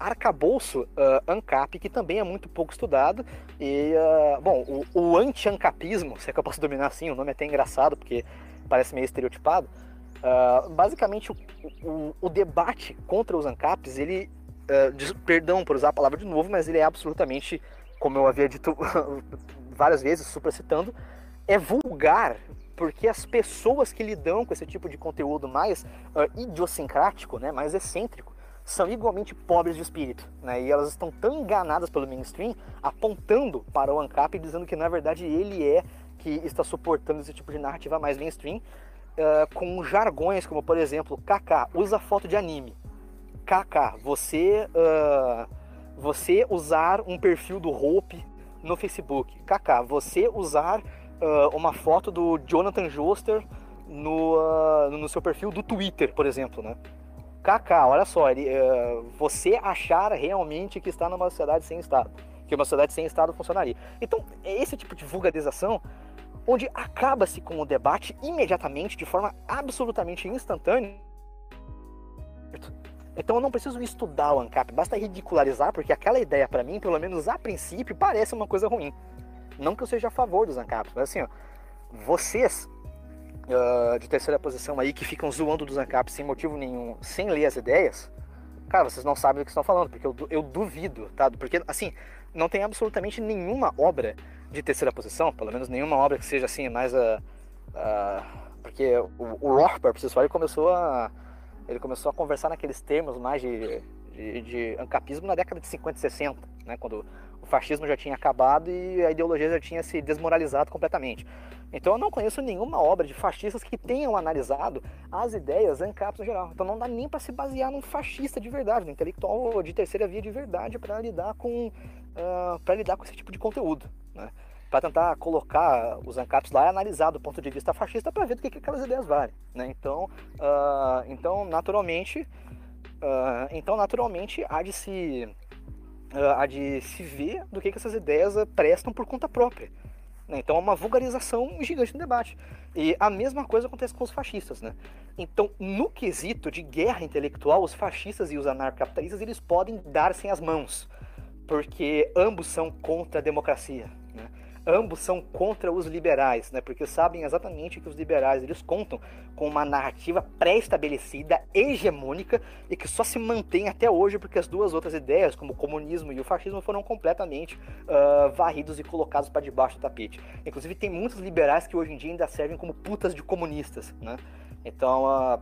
arcabouço ANCAP, que também é muito pouco estudado. E, bom, o, o anti-ANCAPismo, se é que eu posso dominar assim, o nome é até engraçado, porque parece meio estereotipado. Uh, basicamente, o, o, o, debate contra os ANCAPs, ele, uh, perdão por usar a palavra de novo, mas ele é absolutamente, como eu havia dito [LAUGHS] várias vezes, supracitando, é vulgar porque as pessoas que lidam com esse tipo de conteúdo mais uh, idiosincrático, né, mais excêntrico, são igualmente pobres de espírito, né? E elas estão tão enganadas pelo mainstream, apontando para o ANCAP e dizendo que na verdade ele é que está suportando esse tipo de narrativa mais mainstream, uh, com jargões como, por exemplo, KK, usa foto de anime. KK, você, uh, você usar um perfil do Hope no Facebook. KK, você usar uh, uma foto do Jonathan Joster no, no seu perfil do Twitter, por exemplo, né? KK, olha só, ele, uh, você achar realmente que está numa sociedade sem Estado, que uma sociedade sem Estado funcionaria. Então, é esse tipo de vulgarização onde acaba-se com o debate imediatamente, de forma absolutamente instantânea. Então eu não preciso estudar o ANCAP, basta ridicularizar, porque aquela ideia para mim, pelo menos a princípio, parece uma coisa ruim. Não que eu seja a favor dos ANCAPs, mas assim, ó, vocês uh, de terceira posição aí que ficam zoando dos ANCAPs sem motivo nenhum, sem ler as ideias, cara, vocês não sabem do que estão falando, porque eu, eu duvido, tá? Porque, assim, não tem absolutamente nenhuma obra de terceira posição, pelo menos nenhuma obra que seja assim mais a. porque o, o Rothbard, por começou a. Ele começou a conversar naqueles termos mais de, de, de ancapismo na década de 50 e 60, né, quando o fascismo já tinha acabado e a ideologia já tinha se desmoralizado completamente. Então eu não conheço nenhuma obra de fascistas que tenham analisado as ideias ANCAPs no geral. Então não dá nem para se basear num fascista de verdade, num intelectual de terceira via de verdade para lidar com uh, ah, para lidar com esse tipo de conteúdo. Né? Para tentar colocar os ANCAPs lá e analisar do ponto de vista fascista para ver do que, que aquelas ideias valem. Né? Então, uh, então, naturalmente, uh, então, naturalmente, há de se, há de se ver do que, que essas ideias prestam por conta própria. Né? Então é uma vulgarização gigante no debate. E a mesma coisa acontece com os fascistas. Né? Então, no quesito de guerra intelectual, os fascistas e os anarcapitalistas eles podem dar-se as mãos porque ambos são contra a democracia. Ambos são contra os liberais, né? porque sabem exatamente que os liberais eles contam com uma narrativa pré-estabelecida, hegemônica e que só se mantém até hoje porque as duas outras ideias, como o comunismo e o fascismo, foram completamente uh, varridos e colocados para debaixo do tapete. Inclusive, tem muitos liberais que hoje em dia ainda servem como putas de comunistas. Né? Então, uh,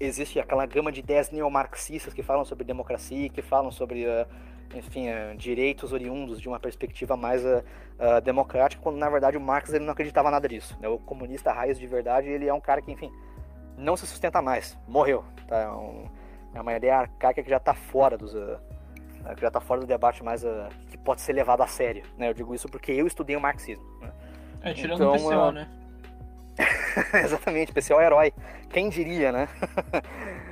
existe aquela gama de ideias neomarxistas que falam sobre democracia, que falam sobre. Uh, enfim, uh, direitos oriundos de uma perspectiva mais uh, uh, democrática, quando na verdade o Marx ele não acreditava nada disso. Né? O comunista raiz de verdade, ele é um cara que, enfim, não se sustenta mais, morreu. Tá? É, um, é uma ideia arcaica que já está fora dos, que já está fora do debate mais que pode ser levado a sério. Né? Eu digo isso porque eu estudei o marxismo. Né? É, tirando então, o PCO, né? [LAUGHS] Exatamente, o PCO é herói. Quem diria, né? [LAUGHS]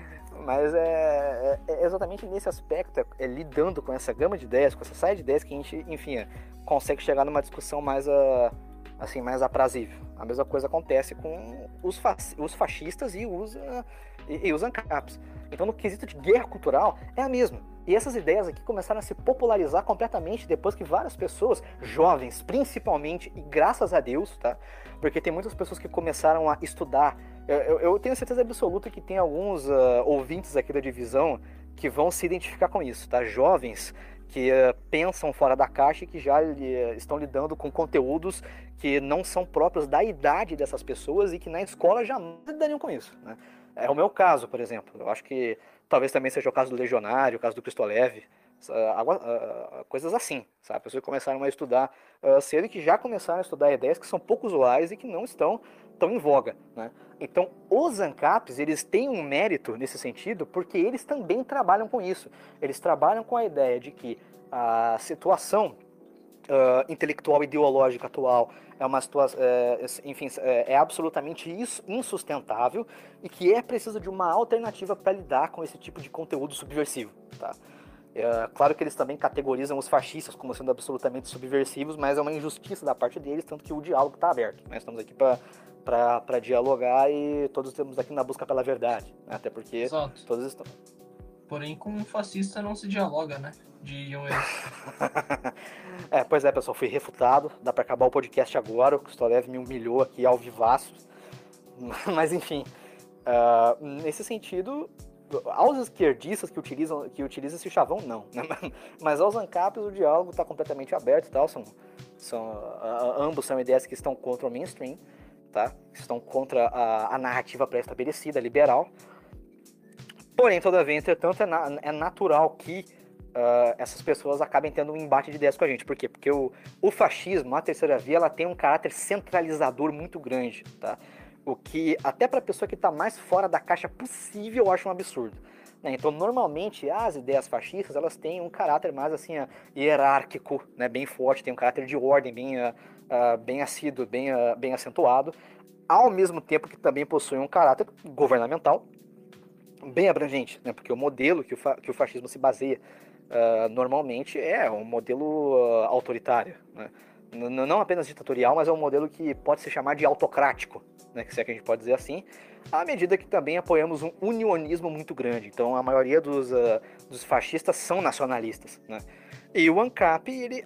Mas é, é, é, exatamente nesse aspecto, é, é, lidando com essa gama de ideias, com essa saia de ideias, que a gente, enfim, é, consegue chegar numa discussão mais, uh, assim, mais aprazível. A mesma coisa acontece com os, fa os fascistas e os, uh, e, e os ANCAPs. Então, no quesito de guerra cultural, é a mesma. E essas ideias aqui começaram a se popularizar completamente depois que várias pessoas, jovens principalmente, e graças a Deus, tá? Porque tem muitas pessoas que começaram a estudar eu, eu tenho certeza absoluta que tem alguns uh, ouvintes aqui da divisão que vão se identificar com isso, tá? Jovens que uh, pensam fora da caixa e que já uh, estão lidando com conteúdos que não são próprios da idade dessas pessoas e que na escola jamais lidariam com isso, né? É o meu caso, por exemplo. Eu acho que talvez também seja o caso do Legionário, o caso do Cristolev, uh, coisas assim, sabe? Pessoas que começaram a estudar cedo e que já começaram a estudar ideias que são pouco usuais e que não estão tão em voga, né? Então, os ANCAPs, eles têm um mérito nesse sentido, porque eles também trabalham com isso. Eles trabalham com a ideia de que a situação uh, intelectual ideológica atual é uma situação, é, enfim, é, é absolutamente insustentável e que é preciso de uma alternativa para lidar com esse tipo de conteúdo subversivo, tá? É, claro que eles também categorizam os fascistas como sendo absolutamente subversivos, mas é uma injustiça da parte deles, tanto que o diálogo está aberto. Nós estamos aqui para dialogar e todos estamos aqui na busca pela verdade. Né? Até porque Exato. todos estão. Porém, com um fascista não se dialoga, né? De um [LAUGHS] É, pois é, pessoal, fui refutado. Dá para acabar o podcast agora. O Kristolev me humilhou aqui ao vivaço. [LAUGHS] Mas enfim, uh, nesse sentido, aos esquerdistas que utilizam, que utilizam esse chavão, não. Né? [LAUGHS] Mas aos ANCAPs o diálogo está completamente aberto e tal. São, são, uh, ambos são ideias que estão contra o mainstream. tá? Estão contra a, a narrativa pré-estabelecida, liberal. Porém, todavia, entretanto, é, na, é natural que uh, essas pessoas acabem tendo um embate de ideias com a gente. Por quê? Porque o, o fascismo, a terceira via, ela tem um caráter centralizador muito grande, tá? O que, até para a pessoa que está mais fora da caixa possível, eu acho um absurdo. Né? Então, normalmente, as ideias fascistas, elas têm um caráter mais, assim, uh, hierárquico, né? Bem forte, tem um caráter de ordem, bem, uh, bem assíduo, bem, bem acentuado, ao mesmo tempo que também possui um caráter governamental, bem abrangente, né? Porque o modelo que o, que o fascismo se baseia uh, normalmente é um modelo uh, autoritário, né? Não apenas ditatorial, mas é um modelo que pode se chamar de autocrático, né, se é que a gente pode dizer assim, à medida que também apoiamos um unionismo muito grande. Então a maioria dos, uh, dos fascistas são nacionalistas. Né? E o ANCAP ele,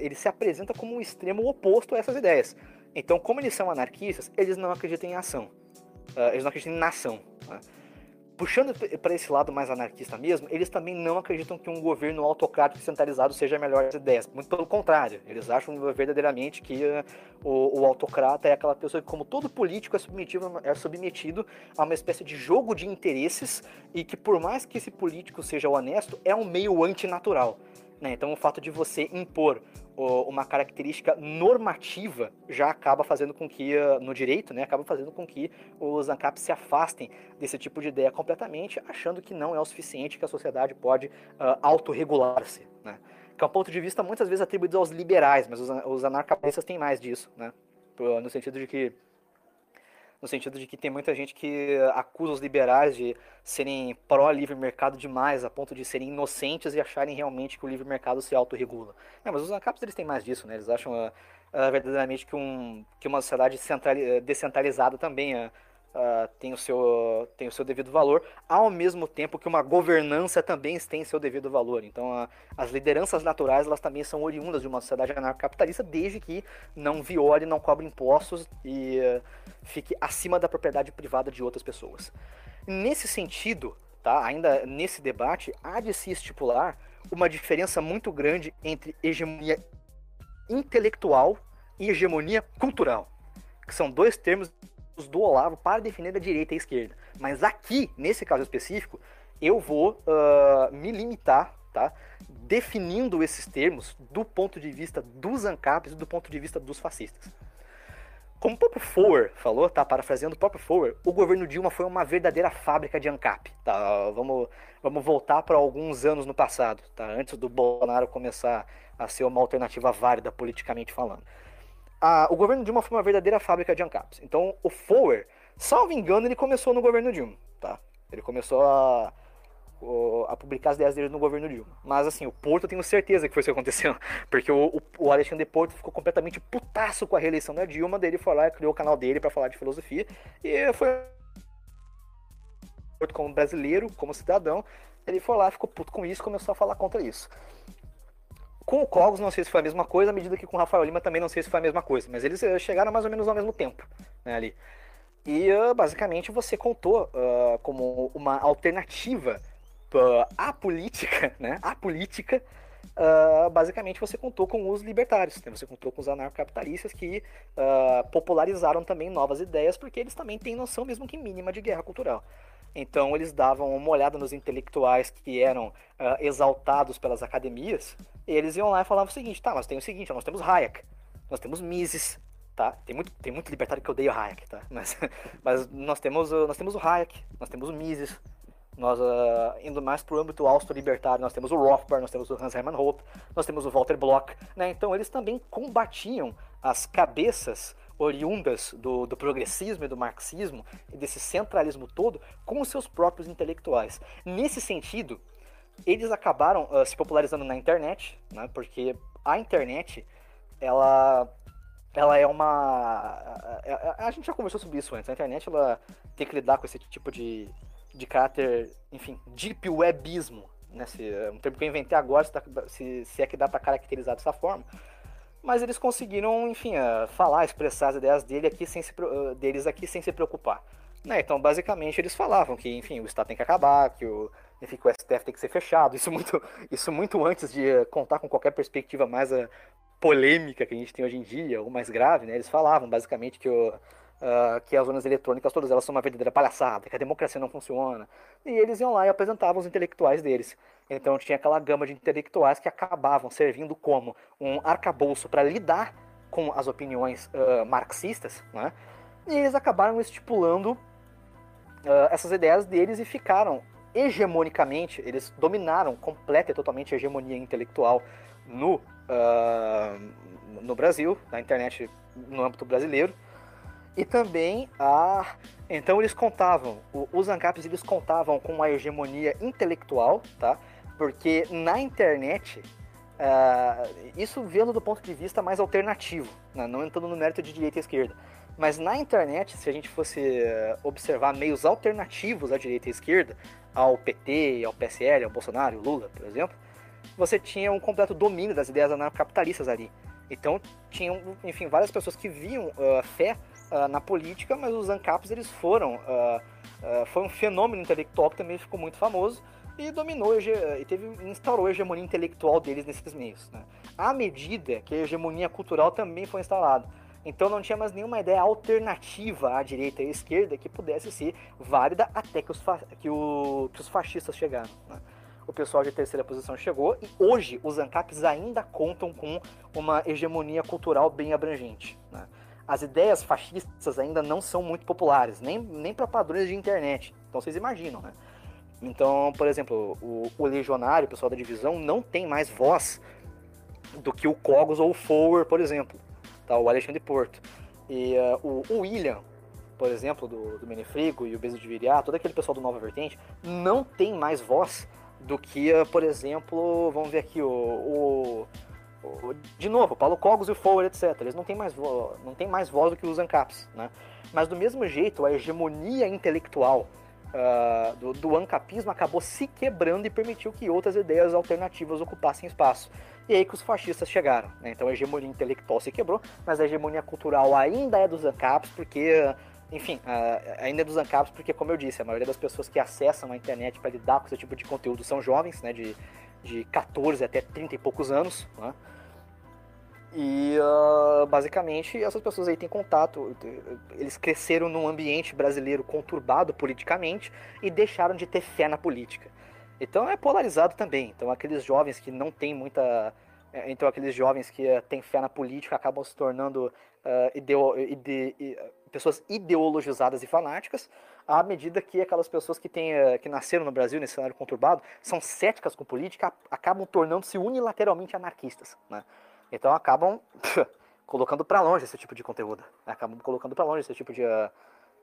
ele se apresenta como um extremo oposto a essas ideias. Então, como eles são anarquistas, eles não acreditam em ação. Uh, eles não acreditam em nação. Né? Puxando para esse lado mais anarquista mesmo, eles também não acreditam que um governo autocrático centralizado seja a melhor das ideias. Muito pelo contrário, eles acham verdadeiramente que uh, o, o, autocrata é aquela pessoa que, como todo político, é submetido, é submetido a uma espécie de jogo de interesses e que, por mais que esse político seja honesto, é um meio antinatural. Né? Então, o fato de você impor uma característica normativa já acaba fazendo com que, no direito, né, acaba fazendo com que os ANCAPs se afastem desse tipo de ideia completamente, achando que não é o suficiente que a sociedade pode uh, autorregular-se. Né? Que é um ponto de vista muitas vezes atribuído aos liberais, mas os, anarcapitalistas têm mais disso, né? no sentido de que no sentido de que tem muita gente que acusa os liberais de serem pró-livre mercado demais, a ponto de serem inocentes e acharem realmente que o livre mercado se autorregula. Não, mas os ANCAPs eles têm mais disso, né? Eles acham uh, uh, verdadeiramente que, um, que uma sociedade descentralizada também uh, uh, tem, o seu, tem o seu devido valor, ao mesmo tempo que uma governança também tem seu devido valor. Então, as lideranças naturais elas também são oriundas de uma sociedade anarcocapitalista, desde que não viole, não cobre impostos e uh, fique acima da propriedade privada de outras pessoas. Nesse sentido, tá, ainda nesse debate, há de se estipular uma diferença muito grande entre hegemonia intelectual e hegemonia cultural, que são dois termos do Olavo para definir a direita e a esquerda. Mas aqui, nesse caso específico, eu vou uh, me limitar, tá? Definindo esses termos do ponto de vista dos ANCAPs e do ponto de vista dos fascistas. Como o próprio Foer falou, tá? Parafraseando o próprio Foer, o governo Dilma foi uma verdadeira fábrica de ANCAP, tá? Vamos, vamos voltar para alguns anos no passado, tá? Antes do Bolsonaro começar a ser uma alternativa válida politicamente falando a, o governo Dilma foi uma verdadeira fábrica de ANCAPs. Então, o Fower, salvo engano, ele começou no governo Dilma, tá? Ele começou a, a publicar as ideias dele no governo Dilma. Mas, assim, o Porto eu tenho certeza que foi isso que aconteceu. [LAUGHS] Porque o, o, Alexandre Porto ficou completamente putaço com a reeleição da Dilma, dele foi lá e criou o canal dele para falar de filosofia. E foi como brasileiro, como cidadão, ele foi lá, ficou puto com isso, começou a falar contra isso. Com o Cogos não sei se foi a mesma coisa, à medida que com o Rafael Lima também não sei se foi a mesma coisa, mas eles eh, chegaram mais ou menos ao mesmo tempo, né, ali. E uh, basicamente você contou uh, como uma alternativa uh, à política, [LAUGHS] né, à política, basicamente você contou com os libertários, né, você contou com os anarcocapitalistas que popularizaram também novas ideias, porque eles também têm noção mesmo que mínima de guerra cultural. Então eles davam uma olhada nos intelectuais que eram uh, exaltados pelas academias, eles iam lá e falavam o seguinte, tá, mas tem o seguinte, nós temos Hayek, nós temos Mises, tá? Tem muito, tem muito libertário que odeia Hayek, tá? [LAUGHS] Mas, mas nós, temos, nós temos o Hayek, nós temos o Mises, nós, uh, indo mais para o âmbito austro-libertário, nós temos o Rothbard, nós temos o Hans Hermann Hoppe, nós temos o Walter Block, né? Então eles também combatiam as cabeças oriundas do, do, progressismo e do marxismo e desse centralismo todo com os seus próprios intelectuais. Nesse sentido, eles acabaram uh, se popularizando na internet, né, porque a internet, ela, ela é uma... A, a, gente já conversou sobre isso antes, a internet ela tem que lidar com esse tipo de, de caráter, enfim, deep webismo, né, se, é um termo que eu inventei agora, se, se é que dá para caracterizar dessa forma, mas eles conseguiram, enfim, uh, falar, expressar as ideias dele aqui sem se, uh, deles aqui sem se preocupar. Né? Então, basicamente, eles falavam que, enfim, o Estado tem que acabar, que o, enfim, que o STF tem que ser fechado. Isso muito, isso muito antes de uh, contar com qualquer perspectiva mais polêmica que a gente tem hoje em dia, ou mais grave, né? Eles falavam, basicamente, que o, uh, que as zonas eletrônicas todas elas são uma verdadeira palhaçada, que a democracia não funciona. E eles iam lá e apresentavam os intelectuais deles. Então tinha aquela gama de intelectuais que acabavam servindo como um arcabouço para lidar com as opiniões uh, marxistas, né? E eles acabaram estipulando uh, essas ideias deles e ficaram hegemonicamente, eles dominaram completa e totalmente a hegemonia intelectual no, uh, no Brasil, na internet no âmbito brasileiro. E também a. Então eles contavam, os ANCAPs eles contavam com uma hegemonia intelectual, tá? Porque na internet, uh, isso vendo do ponto de vista mais alternativo, né? não entrando no mérito de direita e esquerda. Mas na internet, se a gente fosse eh, observar meios alternativos à direita e esquerda, ao PT, ao PSL, ao Bolsonaro, ao Lula, por exemplo, você tinha um completo domínio das ideias anarcapitalistas ali. Então, tinham, enfim, várias pessoas que viam uh, fé uh, na política, mas os ANCAPs eles foram, uh, foi um fenômeno intelectual que também ficou muito famoso e dominou e teve, instaurou a hegemonia intelectual deles nesses meios. Né? À medida que a hegemonia cultural também foi instalada. Então não tinha mais nenhuma ideia alternativa à direita e à esquerda que pudesse ser válida até que os, que o, que os fascistas chegaram. Né? O pessoal de terceira posição chegou e hoje os ANCAPs ainda contam com uma hegemonia cultural bem abrangente. Né? As ideias fascistas ainda não são muito populares, nem, nem para padrões de internet. Então vocês imaginam, né? Então, por exemplo, o, o legionário, o pessoal da divisão, não tem mais voz do que o Cogos ou o Forward, por exemplo tá? o Alexandre Porto. E uh, o, o, William, por exemplo, do, do Menefrigo e o Bezo de Viriá, todo aquele pessoal do Nova Vertente, não tem mais voz do que, uh, por exemplo, vamos ver aqui, o, o, o de novo, Paulo Cogos e o Forward, etc. Eles não têm mais, não tem mais voz do que os ANCAPs, né? Mas do mesmo jeito, a hegemonia intelectual uh, do, do ancapismo acabou se quebrando e permitiu que outras ideias alternativas ocupassem espaço. E aí que os fascistas chegaram. Né? Então a hegemonia intelectual se quebrou, mas a hegemonia cultural ainda é dos ANCAPs, porque, enfim, uh, ainda é dos ANCAPs, porque, como eu disse, a maioria das pessoas que acessam a internet para lidar com esse tipo de conteúdo são jovens, né? de, de 14 até 30 e poucos anos. Né? E uh, basicamente essas pessoas aí têm contato, eles cresceram num ambiente brasileiro conturbado politicamente e deixaram de ter fé na política. Então é polarizado também. Então aqueles jovens que não têm muita. É, então aqueles jovens que uh, têm fé na política acabam se tornando uh, ide, pessoas ideologizadas e fanáticas, à medida que aquelas pessoas que, têm, uh, que nasceram no Brasil nesse cenário conturbado são céticas com política, acabam tornando-se unilateralmente anarquistas. Né? Então acabam [LAUGHS] colocando para longe esse tipo de conteúdo, né? acabam colocando para longe esse tipo de uh,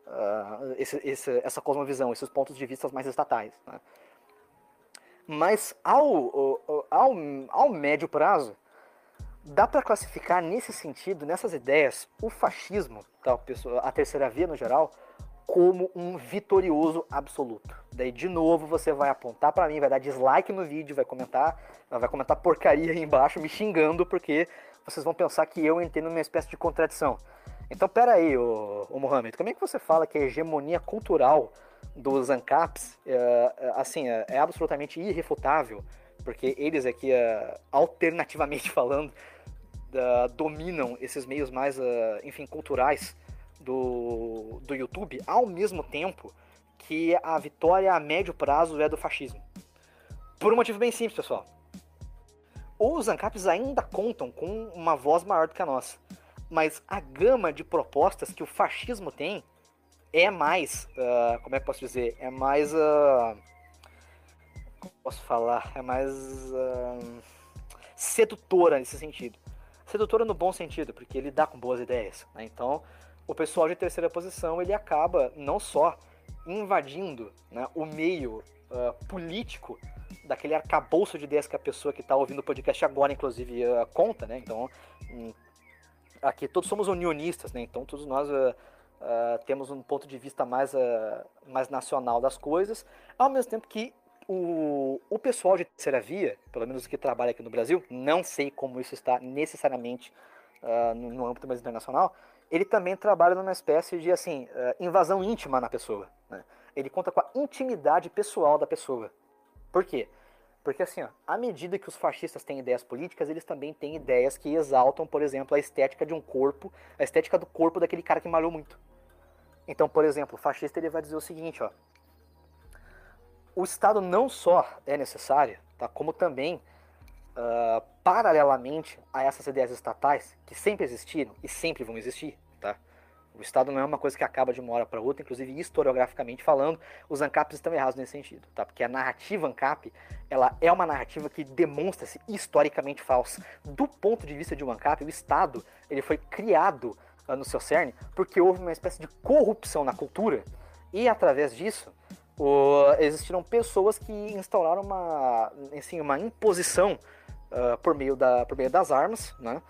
uh, esse, esse, essa cosmovisão, esses pontos de vista mais estatais. Né? Mas ao, ao, ao médio prazo, dá para classificar nesse sentido, nessas ideias, o fascismo, tá, a terceira via no geral, como um vitorioso absoluto. Daí, de novo, você vai apontar para mim, vai dar dislike no vídeo, vai comentar, vai comentar porcaria aí embaixo, me xingando, porque vocês vão pensar que eu entendo uma espécie de contradição. Então, pera aí, ô, ô Mohamed, como é que você fala que a hegemonia cultural dos ANCAPs, é, é, assim, é, é, absolutamente irrefutável, porque eles aqui, é, alternativamente [LAUGHS] falando, dominam esses meios mais, enfim, culturais do, do YouTube, ao mesmo tempo que a vitória a médio prazo é do fascismo. Por um motivo bem simples, pessoal. Os ANCAPs ainda contam com uma voz maior do que a nossa. Mas a gama de propostas que o fascismo tem é mais. Uh, como é que posso dizer? É mais. Uh, como posso falar? É mais. Uh, sedutora nesse sentido. Sedutora no bom sentido, porque ele dá com boas ideias. Né? Então, o pessoal de terceira posição ele acaba não só invadindo né, o meio uh, político daquele arcabouço de ideias que a pessoa que está ouvindo o podcast agora, inclusive, uh, conta, né? Então, um, aqui todos somos unionistas, né? Então, todos nós uh, temos um ponto de vista mais, mais nacional das coisas, ao mesmo tempo que o, o pessoal de terceira via, pelo menos que trabalha aqui no Brasil, não sei como isso está necessariamente no, no âmbito mais internacional, ele também trabalha numa espécie de assim eh, invasão íntima na pessoa. Né? Ele conta com a intimidade pessoal da pessoa. Por quê? Porque assim, ó, à medida que os fascistas têm ideias políticas, eles também têm ideias que exaltam, por exemplo, a estética de um corpo, a estética do corpo daquele cara que malhou muito. Então, por exemplo, o fascista ele vai dizer o seguinte, ó, o Estado não só é necessário, tá, como também, uh, paralelamente a essas ideias estatais, que sempre existiram e sempre vão existir, tá? O Estado não é uma coisa que acaba de uma hora para outra, inclusive historiograficamente falando, os ANCAPs estão errados nesse sentido, tá? Porque a narrativa ANCAP, ela é uma narrativa que demonstra-se historicamente falsa. Do ponto de vista de um ANCAP, o Estado, ele foi criado uh, no seu cerne porque houve uma espécie de corrupção na cultura e através disso o, existiram pessoas que instauraram uma, assim, uma imposição uh, por, meio da, por meio das armas, né?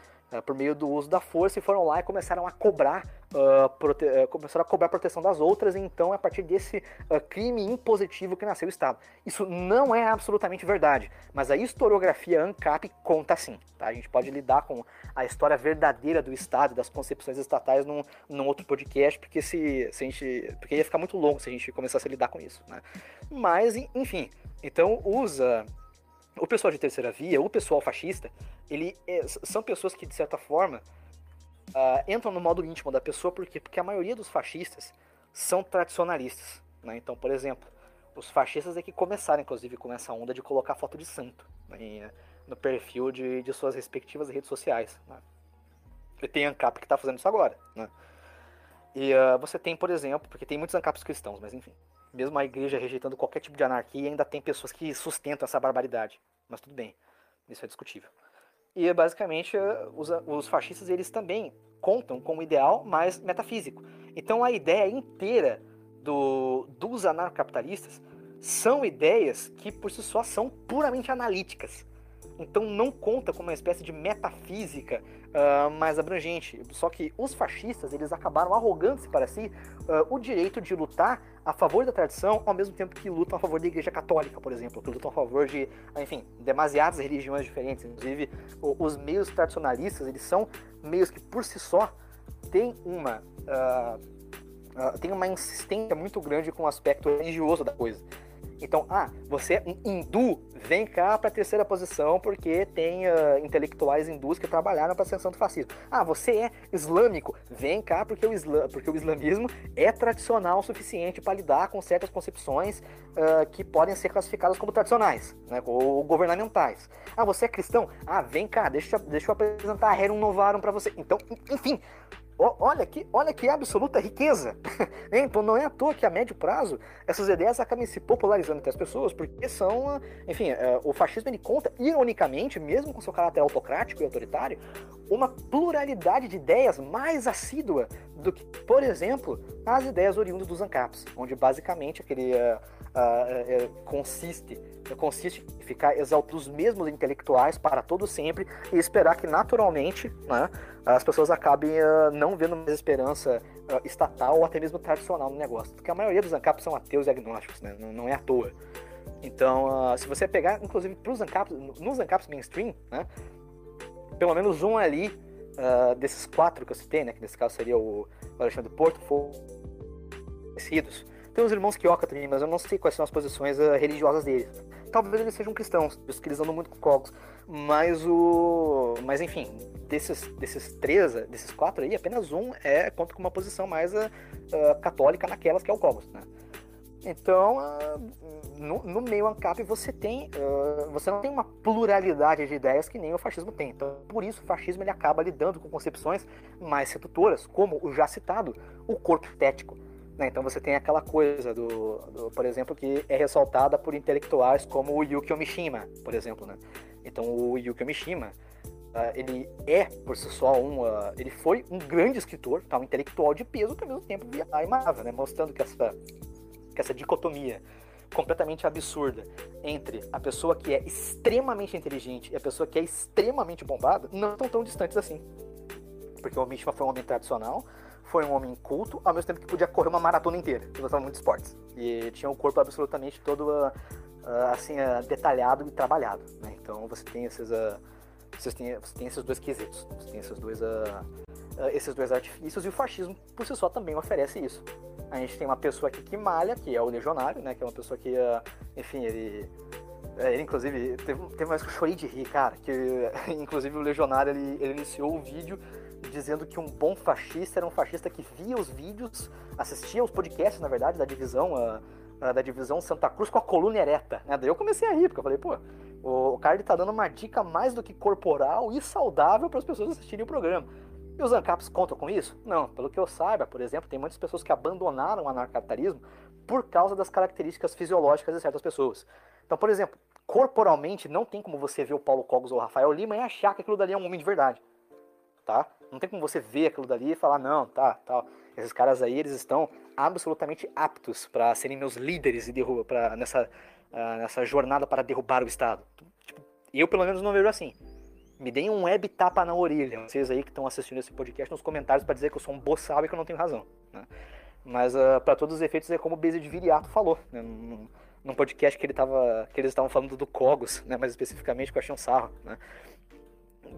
Por meio do uso da força e foram lá e começaram a cobrar uh, prote... uh, começaram a cobrar proteção das outras, então é a partir desse uh, crime impositivo que nasceu o Estado. Isso não é absolutamente verdade, mas a historiografia ANCAP conta sim. Tá? A gente pode lidar com a história verdadeira do Estado, das concepções estatais num, num outro podcast, porque se, se a gente. Porque ia ficar muito longo se a gente começasse a lidar com isso. Né? Mas, enfim, então usa o pessoal de terceira via, o pessoal fascista, ele é, são pessoas que, de certa forma, uh, entram no modo íntimo da pessoa, por quê? Porque a maioria dos fascistas são tradicionalistas. Né? Então, por exemplo, os fascistas é que começaram, inclusive, com essa onda de colocar foto de santo né? no perfil de, de suas respectivas redes sociais. Né? E tem ANCAP que está fazendo isso agora. Né? E uh, você tem, por exemplo, porque tem muitos ANCAPs cristãos, mas enfim, mesmo a igreja rejeitando qualquer tipo de anarquia, ainda tem pessoas que sustentam essa barbaridade. Mas tudo bem, isso é discutível. E basicamente os, os fascistas eles também contam com um ideal mais metafísico. Então a ideia inteira do, dos anarcapitalistas são ideias que por si só são puramente analíticas. Então não conta com uma espécie de metafísica uh, mais abrangente. Só que os fascistas eles acabaram arrogando-se para si uh, o direito de lutar a favor da tradição, ao mesmo tempo que lutam a favor da Igreja Católica, por exemplo, que lutam a favor de, enfim, demasiadas religiões diferentes. Inclusive, os meios tradicionalistas eles são meios que por si só têm uma uh, uh, uma insistência muito grande com o aspecto religioso da coisa. Então, ah, você é um hindu, vem cá para a terceira posição porque tem uh, intelectuais hindus que trabalharam para a ascensão do fascismo. Ah, você é islâmico, vem cá porque o, isla porque o islamismo é tradicional o suficiente para lidar com certas concepções uh, que podem ser classificadas como tradicionais, né, ou governamentais. Ah, você é cristão? Ah, vem cá, deixa, deixa eu apresentar a Rerum Novarum para você. Então, enfim, olha que, olha que absoluta riqueza. [LAUGHS] então não é à toa que a médio prazo essas ideias acabam se popularizando entre as pessoas, porque são, enfim, é, o fascismo ele conta, ironicamente, mesmo com seu caráter autocrático e autoritário, uma pluralidade de ideias mais assídua do que, por exemplo, as ideias oriundas dos ANCAPs, onde basicamente aquele uh, uh, uh, consiste consiste em ficar exaltando os mesmos intelectuais para todo sempre e esperar que naturalmente né, as pessoas acabem uh, não vendo mais esperança uh, estatal ou até mesmo tradicional no negócio. Porque a maioria dos ANCAPs são ateus e agnósticos, né? não, não é à toa. Então, uh, se você pegar, inclusive, pros ANCAPs, nos ANCAPs mainstream, né, pelo menos um ali desses quatro que eu citei, né, que nesse caso seria o Alexandre Porto, conhecidos, tem os irmãos Kioka também, mas eu não sei quais são as posições religiosas deles. Talvez eles sejam cristãos, que eles andam muito com cogos. Mas o. Mas enfim, desses, desses três, desses quatro aí, apenas um é conta com uma posição mais uh, católica naquelas que é o Cogos, né? Então, uh, no, no, meio ANCAP você tem, você não tem uma pluralidade de ideias que nem o fascismo tem. Então, por isso o fascismo ele acaba lidando com concepções mais sedutoras, como o já citado, o corpo estético. Né? Então você tem aquela coisa do, do, por exemplo, que é ressaltada por intelectuais como o Yukio Mishima, por exemplo, né? Então o Yukio Mishima, uh, ele é por si só um, uh, ele foi um grande escritor, tá? um intelectual de peso que ao mesmo tempo aimava, né? Mostrando que essa, que essa dicotomia completamente absurda entre a pessoa que é extremamente inteligente e a pessoa que é extremamente bombada não estão tão distantes assim. Porque o Mishima foi um homem tradicional, foi um homem culto, ao mesmo tempo que podia correr uma maratona inteira, ele gostava muito de esportes. E tinha um corpo absolutamente todo uh, uh, assim, uh, detalhado e trabalhado. Né? Então você tem esses, você tem, você tem esses dois quesitos, você tem esses dois, esses dois artifícios, e o fascismo por si só também oferece isso. A gente tem uma pessoa aqui que malha, que é o legionário, né? que é uma pessoa que, enfim, ele ele, inclusive, teve, teve mais que eu chorei de rir, cara. Que, [LAUGHS] inclusive, o Legionário ele, ele iniciou o vídeo dizendo que um bom fascista era um fascista que via os vídeos, assistia os podcasts, na verdade, da divisão, uh, uh, da divisão Santa Cruz com a coluna ereta. Né? Daí eu comecei a rir, porque eu falei, pô, o cara ele tá dando uma dica mais do que corporal e saudável para as pessoas assistirem o programa. E os ANCAPs contam com isso? Não, pelo que eu saiba, por exemplo, tem muitas pessoas que abandonaram o anarcapitalismo por causa das características fisiológicas de certas pessoas. Então, por exemplo, corporalmente não tem como você ver o Paulo Cogos ou o Rafael Lima e achar que aquilo dali é um homem de verdade. Tá? Não tem como você ver aquilo dali e falar, não, tá, tal. Tá. Esses caras aí, eles estão absolutamente aptos para serem meus líderes e derruba, pra, nessa, uh, nessa jornada para derrubar o Estado. Tipo, eu, pelo menos, não vejo assim. Me deem um web tapa na orelha, vocês aí que estão assistindo esse podcast, nos comentários para dizer que eu sou um boçal e que eu não tenho razão. Né? Mas uh, ah, para todos os efeitos é como o Beze de Viriato falou, né? num, num, podcast que, ele tava, que eles estavam falando do Cogos, né? mais especificamente, que eu achei um sarro. Né?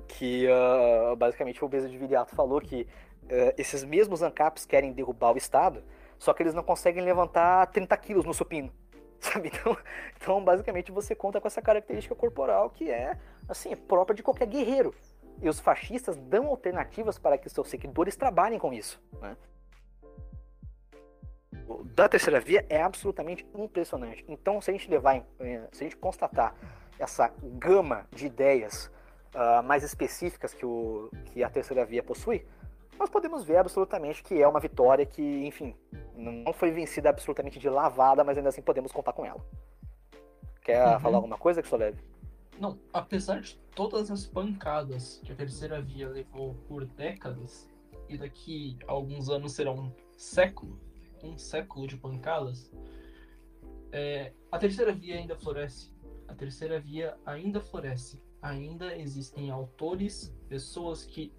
Que uh, basicamente o Beze de Viriato falou que uh, esses mesmos ANCAPs querem derrubar o Estado, só que eles não conseguem levantar 30 quilos no supino. [LAUGHS] Sabe? Então, então, basicamente, você conta com essa característica corporal que é, assim, própria de qualquer guerreiro. E os fascistas dão alternativas para que seus seguidores trabalhem com isso. Né? da terceira via é absolutamente impressionante. Então, se a gente levar, eh, se a gente constatar essa gama de ideias uh, mais específicas que, o, que a terceira via possui, nós podemos ver absolutamente que é uma vitória que, enfim, não foi vencida absolutamente de lavada, mas ainda assim podemos contar com ela. Quer uhum. falar alguma coisa que só leve? Não, apesar de todas as pancadas que a terceira via levou por décadas, e daqui a alguns anos serão um século, um século de pancadas, é, a terceira via ainda floresce. A terceira via ainda floresce. Ainda existem autores, pessoas que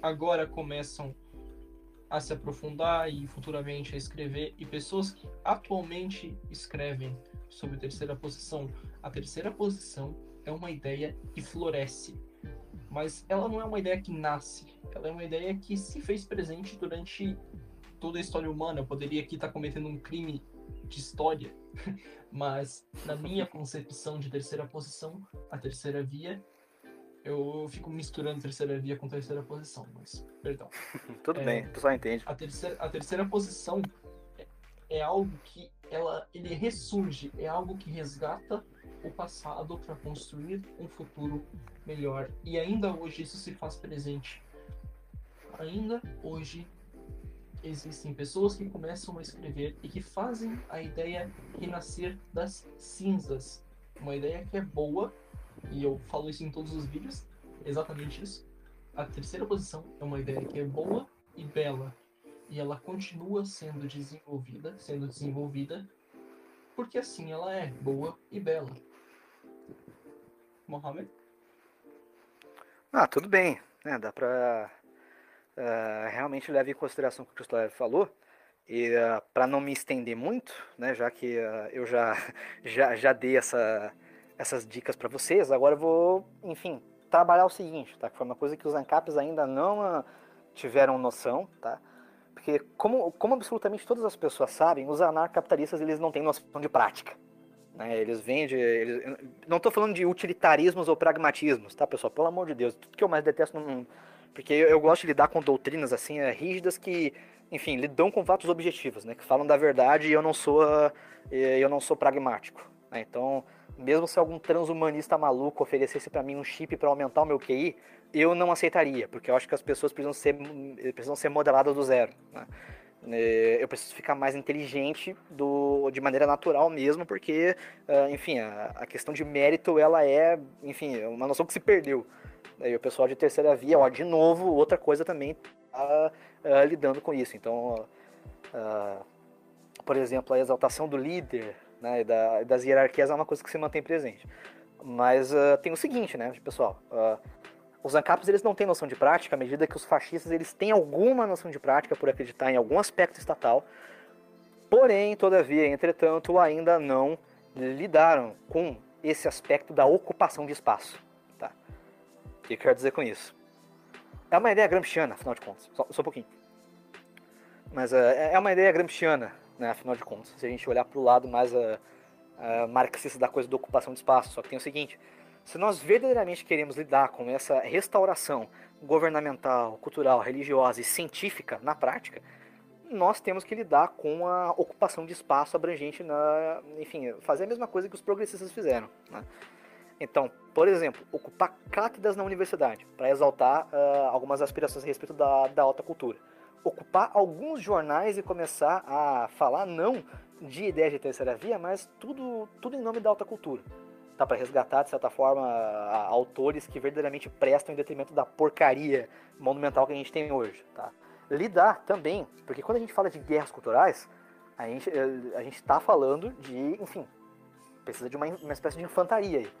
agora começam a se aprofundar e futuramente a escrever, e pessoas que atualmente escrevem sobre terceira posição. A terceira posição é uma ideia que floresce, mas ela não é uma ideia que nasce, ela é uma ideia que se fez presente durante toda a história humana. Eu poderia aqui estar cometendo um crime de história, [LAUGHS] mas na minha concepção de terceira posição, a terceira via, eu fico misturando terceira via com terceira posição, mas perdão. [LAUGHS] Tudo é, bem, tu só entende. A terceira, a terceira posição é, é algo que ela, ele ressurge, é algo que resgata o passado para construir um futuro melhor. E ainda hoje isso se faz presente. Ainda hoje existem pessoas que começam a escrever e que fazem a ideia renascer das cinzas. Uma ideia que é boa, e eu falo isso em todos os vídeos, exatamente isso. A terceira posição é uma ideia que é boa e bela, e ela continua sendo desenvolvida, sendo desenvolvida, porque assim ela é boa e bela. Mohamed? Ah, tudo bem. É, dá pra uh, realmente leve em consideração o que o Christopher falou. E uh, eh, para não me estender muito, né, já que uh, eu já, [LAUGHS] já, já dei essa, essas dicas para vocês, agora eu vou, enfim, trabalhar o seguinte, tá? Que foi uma coisa que os ANCAPs ainda não tiveram noção, tá? Porque como, como absolutamente todas as pessoas sabem, os anarcapitalistas eles não têm noção de prática. Né? Eles vendem. Eles... Não estou falando de utilitarismos ou pragmatismos, tá, pessoal? Pelo amor de Deus. Tudo que eu mais detesto mundo porque eu, gosto de lidar com doutrinas assim, é, rígidas que, enfim, lidam com fatos objetivos, né? Que falam da verdade e eu não sou, eu não sou pragmático. Né? Então, mesmo se algum transhumanista maluco oferecesse para mim um chip para aumentar o meu QI, eu não aceitaria, porque eu acho que as pessoas precisam ser, precisam ser modeladas do zero. Né? Eu preciso ficar mais inteligente do, de maneira natural mesmo, porque, ah, enfim, a, a questão de mérito, ela é, enfim, é uma noção que se perdeu. Aí o pessoal de terceira via, ó, de novo, outra coisa também tá uh, lidando com isso. Então, uh, por exemplo, a exaltação do líder né, da, das hierarquias é uma coisa que se mantém presente. Mas uh, tem o seguinte, né, pessoal? os ANCAPs eles não têm noção de prática, à medida que os fascistas eles têm alguma noção de prática por acreditar em algum aspecto estatal. Porém, todavia, entretanto, ainda não lidaram com esse aspecto da ocupação de espaço. O que eu quero dizer com isso? É uma ideia gramsciana, afinal de contas. Só, só um pouquinho. Mas uh, é uma ideia gramsciana, né, afinal de contas. Se a gente olhar para o lado mais uh, uh, marxista da coisa da ocupação de espaço. Só que tem o seguinte: Se nós verdadeiramente queremos lidar com essa restauração governamental, cultural, religiosa e científica na prática, nós temos que lidar com a ocupação de espaço abrangente na, enfim, fazer a mesma coisa que os progressistas fizeram. Né? Então, por exemplo, ocupar cátedras na universidade para exaltar uh, algumas aspirações a respeito da, da alta cultura. Ocupar alguns jornais e começar a falar não de ideias de terceira via, mas tudo, tudo em nome da alta cultura. Tá para resgatar, de certa forma, autores que verdadeiramente prestam em detrimento da porcaria monumental que a gente tem hoje. Tá? Lidar também, porque quando a gente fala de guerras culturais, a gente eh, a está falando de, enfim, precisa de uma, uma espécie de infantaria aí.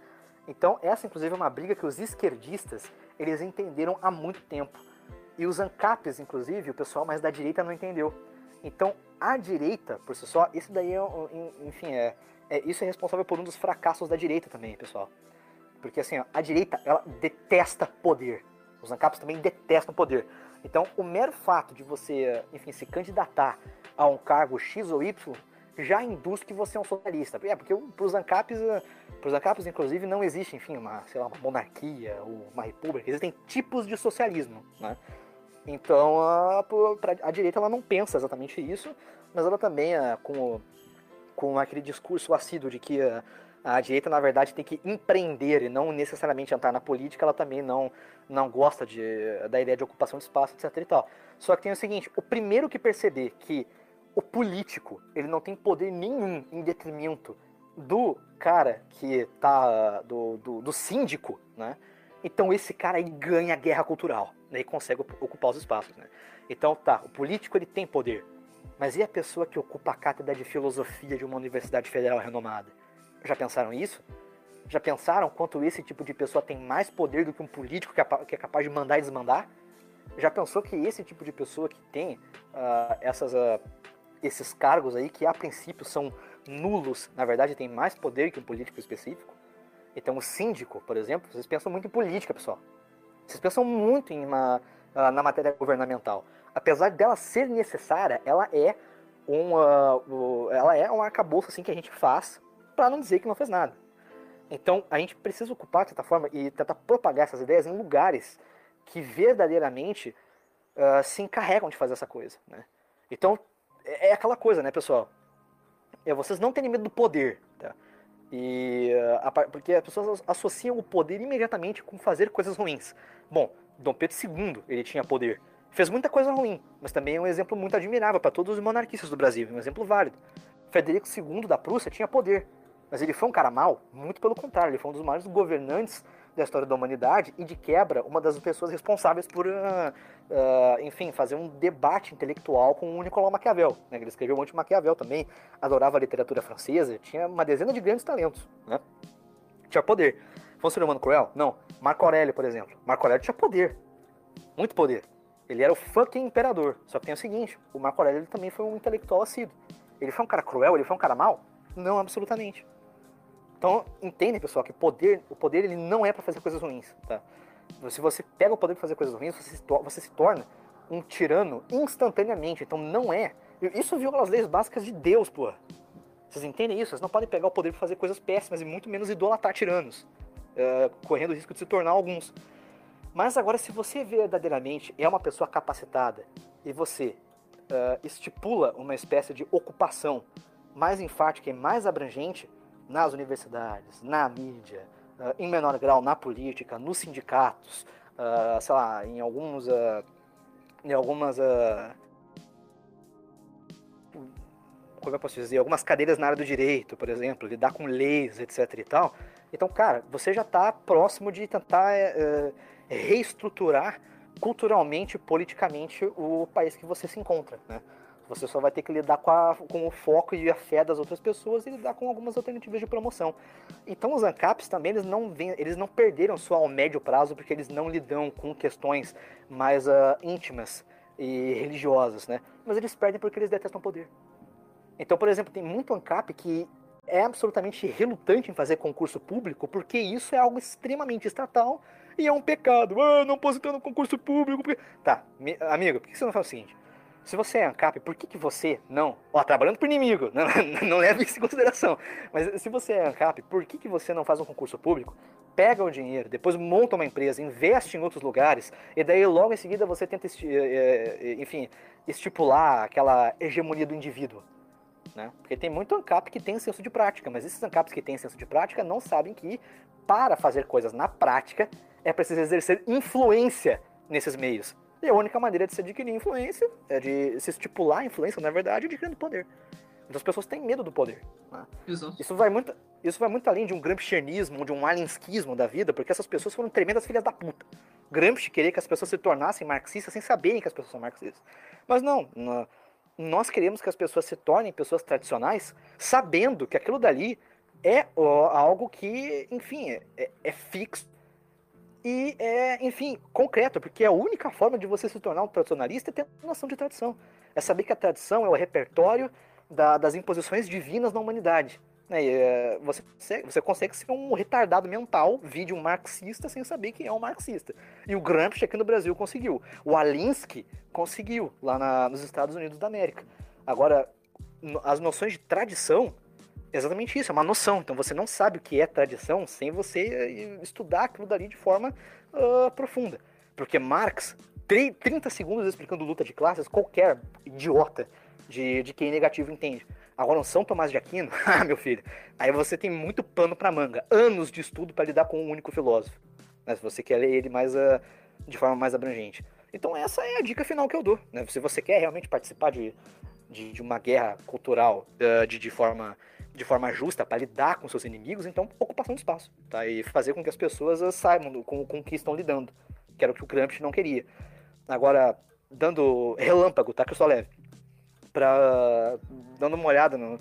Então, essa inclusive é uma briga que os esquerdistas, eles entenderam há muito tempo. E os ANCAPs, inclusive, o pessoal mais da direita não entendeu. Então, a direita, por si só, isso daí é, enfim, é, é, isso é responsável por um dos fracassos da direita também, pessoal. Porque assim, ó, a direita, ela detesta poder. Os ANCAPs também detestam poder. Então, o mero fato de você, enfim, se candidatar a um cargo X ou Y já induz que você é um socialista. É, porque para os ANCAPs, eh, ANCAPs, inclusive, não existe, enfim, uma, sei lá, uma monarquia ou uma república. Existem tipos de socialismo, né? Então, a, a direita ela não pensa exatamente isso, mas ela também, eh, com, com aquele discurso assíduo de que a, a direita, na verdade, tem que empreender e não necessariamente entrar na política, ela também não, não gosta de, da ideia de ocupação de espaço, etc e tal. Só que tem o seguinte, o primeiro que perceber que o político, ele não tem poder nenhum em detrimento do cara que tá. do, do, do síndico, né? Então esse cara aí ganha a guerra cultural, né? E consegue ocupar os espaços, né? Então tá, o político ele tem poder. Mas e a pessoa que ocupa a cátedra de filosofia de uma universidade federal renomada? Já pensaram isso? Já pensaram quanto esse tipo de pessoa tem mais poder do que um político que é capaz de mandar e desmandar? Já pensou que esse tipo de pessoa que tem uh, essas uh, esses cargos aí que a princípio são nulos, na verdade tem mais poder que um político específico. Então o síndico, por exemplo, vocês pensam muito em política, pessoal. Vocês pensam muito em uma, uh, na matéria governamental. Apesar dela ser necessária, ela é um, uh, ela é um arcabouço assim que a gente faz para não dizer que não fez nada. Então a gente precisa ocupar de certa forma e tentar propagar essas ideias em lugares que verdadeiramente uh, se encarregam de fazer essa coisa. Né? Então é, é aquela coisa, né, pessoal? É, vocês não terem medo do poder, tá? E, a, porque as pessoas associam o poder imediatamente com fazer coisas ruins. Bom, Dom Pedro II, ele tinha poder. Fez muita coisa ruim, mas também é um exemplo muito admirável para todos os monarquistas do Brasil, um exemplo válido. Frederico II da Prússia tinha poder, mas ele foi um cara mau? Muito pelo contrário, ele foi um dos maiores governantes da história da humanidade e de quebra uma das pessoas responsáveis por, uh, uh, enfim, fazer um debate intelectual com o Nicolau Maquiavel. Né? Ele escreveu um monte de Maquiavel também, adorava a literatura francesa, tinha uma dezena de grandes talentos, né? Tinha poder. Foi um ser humano cruel? Não. Marco Aurélio, por exemplo. Marco Aurélio tinha poder. Muito poder. Ele era o fucking imperador. Só que tem o seguinte, o Marco Aurélio também foi um intelectual assíduo. Ele foi um cara cruel? Ele foi um cara mau? Não, absolutamente. Então, entendem, pessoal, que poder, o poder ele não é para fazer coisas ruins, tá? Se você pega o poder para fazer coisas ruins, você se, você se torna um tirano instantaneamente. Então, não é. Isso viola as leis básicas de Deus, pô. Vocês entendem isso? Vocês não podem pegar o poder para fazer coisas péssimas e muito menos idolatrar tiranos, uh, correndo o risco de se tornar alguns. Mas agora, se você verdadeiramente é uma pessoa capacitada e você uh, estipula uma espécie de ocupação mais enfática e mais abrangente, nas universidades, na mídia, uh, em menor grau na política, nos sindicatos, uh, sei lá, em alguns, uh, em algumas, como eu posso dizer, algumas cadeiras na área do direito, por exemplo, lidar com leis, etc. e tal. Então, cara, você já está próximo de tentar eh, eh, reestruturar culturalmente, politicamente o país que você se encontra, né? Você só vai ter que lidar com, a, com, o foco e a fé das outras pessoas e lidar com algumas alternativas de promoção. Então os ANCAPs também eles não, vem, eles não perderam só ao médio prazo porque eles não lidam com questões mais uh, íntimas e religiosas, né? Mas eles perdem porque eles detestam poder. Então, por exemplo, tem muito ANCAP que é absolutamente relutante em fazer concurso público porque isso é algo extremamente estatal e é um pecado. Ah, não posso entrar no concurso público. Porque... Tá, amigo, por que você não faz o seguinte? Se você é ANCAP, por que, que você não. Ó, trabalhando pro inimigo, não, [LAUGHS] não leve isso em consideração. Mas se você é ANCAP, por que, que você não faz um concurso público pega o dinheiro, depois monta uma empresa, investe em outros lugares, e daí logo em seguida você tenta, enfim, estipular aquela hegemonia do indivíduo. Né? Porque tem muito ANCAP que tem senso de prática, mas esses ANCAPs que têm senso de prática não sabem que para fazer coisas na prática é preciso exercer influência nesses meios. E a única maneira de se adquirir influência é de se estipular influência, na verdade, adquirindo poder. Então as pessoas têm medo do poder. Né? Isso vai muito, isso vai muito além de um gramscianismo, de um alinsquismo da vida, porque essas pessoas foram tremendas filhas da puta. Gramsci queria que as pessoas se tornassem marxistas sem saberem que as pessoas são marxistas. Mas não, nós queremos que as pessoas se tornem pessoas tradicionais, sabendo que aquilo dali é algo que, enfim, é, é, é fixo e é, enfim, concreto, porque a única forma de você se tornar um tradicionalista é ter noção de tradição. É saber que a tradição é o repertório da, das imposições divinas na humanidade. Né? É, você, você consegue ser um retardado mental, vídeo marxista, sem saber quem é um marxista. E o Gramsci aqui no Brasil conseguiu. O Alinsky conseguiu, lá na, nos Estados Unidos da América. Agora, as noções de tradição é exatamente isso, é uma noção. Então você não sabe o que é tradição sem você eh, estudar aquilo dali de forma uh, profunda. Porque Marx, 30 segundos explicando luta de classes, qualquer idiota de, de quem negativo entende. Agora, um São Tomás de Aquino, [LAUGHS] ah, meu filho, aí você tem muito pano para manga, anos de estudo para lidar com um único filósofo. Né, se você quer ler ele mais uh, de forma mais abrangente. Então, essa é a dica final que eu dou. Né? Se você quer realmente participar de, de, de uma guerra cultural uh, de, de, forma, de forma justa para lidar com seus inimigos, então ocupação de espaço. Tá? E fazer com que as pessoas uh, saibam com, com que estão lidando, que era o que o Gramsci não queria. Agora, dando relâmpago, tá? Que eu sou leve para dando uma olhada no,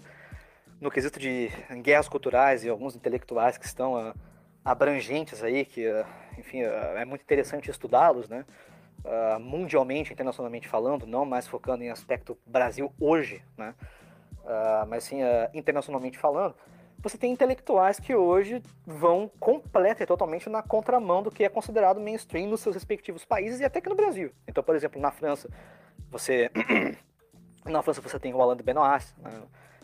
no quesito de guerras culturais e alguns intelectuais que estão uh, abrangentes aí, que, uh, enfim, uh, é muito interessante estudá-los, né? mundialmente, internacionalmente falando, não mais focando em aspecto Brasil hoje, né? Mas sim internacionalmente falando, você tem intelectuais que hoje vão completa e totalmente na contramão do que é considerado mainstream nos seus respectivos países e até aqui no Brasil. Então, por exemplo, na França, você [CLEARS THROAT] Na França você tem o Alain de Benoist, né?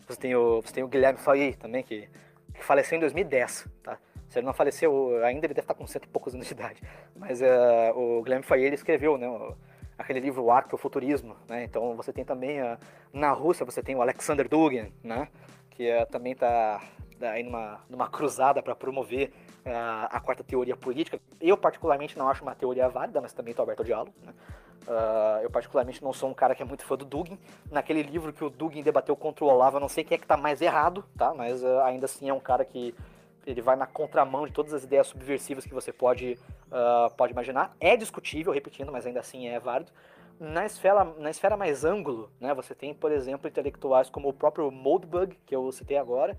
você, tem o, você tem o Guilherme Fay também, que, que faleceu em 2010, tá? Se ele não faleceu ainda, ele deve estar com cento e poucos anos de idade. Mas uh, o Guilherme Fay, ele escreveu, né? O, aquele livro O Futurismo, né? Então você tem também, uh, na Rússia, você tem o Alexander Dugin, né? Que uh, também está tá aí numa, numa cruzada para promover a quarta teoria política. Eu, particularmente, não acho uma teoria válida, mas também estou aberto ao diálogo, né? Uh, eu particularmente não sou um cara que é muito fã do Dugin. Naquele livro que o Dugin debateu contra o Olavo, eu não sei quem é que tá mais errado, tá? Mas uh, ainda assim é um cara que ele vai na contramão de todas as ideias subversivas que você pode, uh, pode imaginar. É discutível, repetindo, mas ainda assim é válido. Na esfera, na esfera mais ângulo, né, você tem, por exemplo, intelectuais como o próprio Moldbug, que eu citei agora,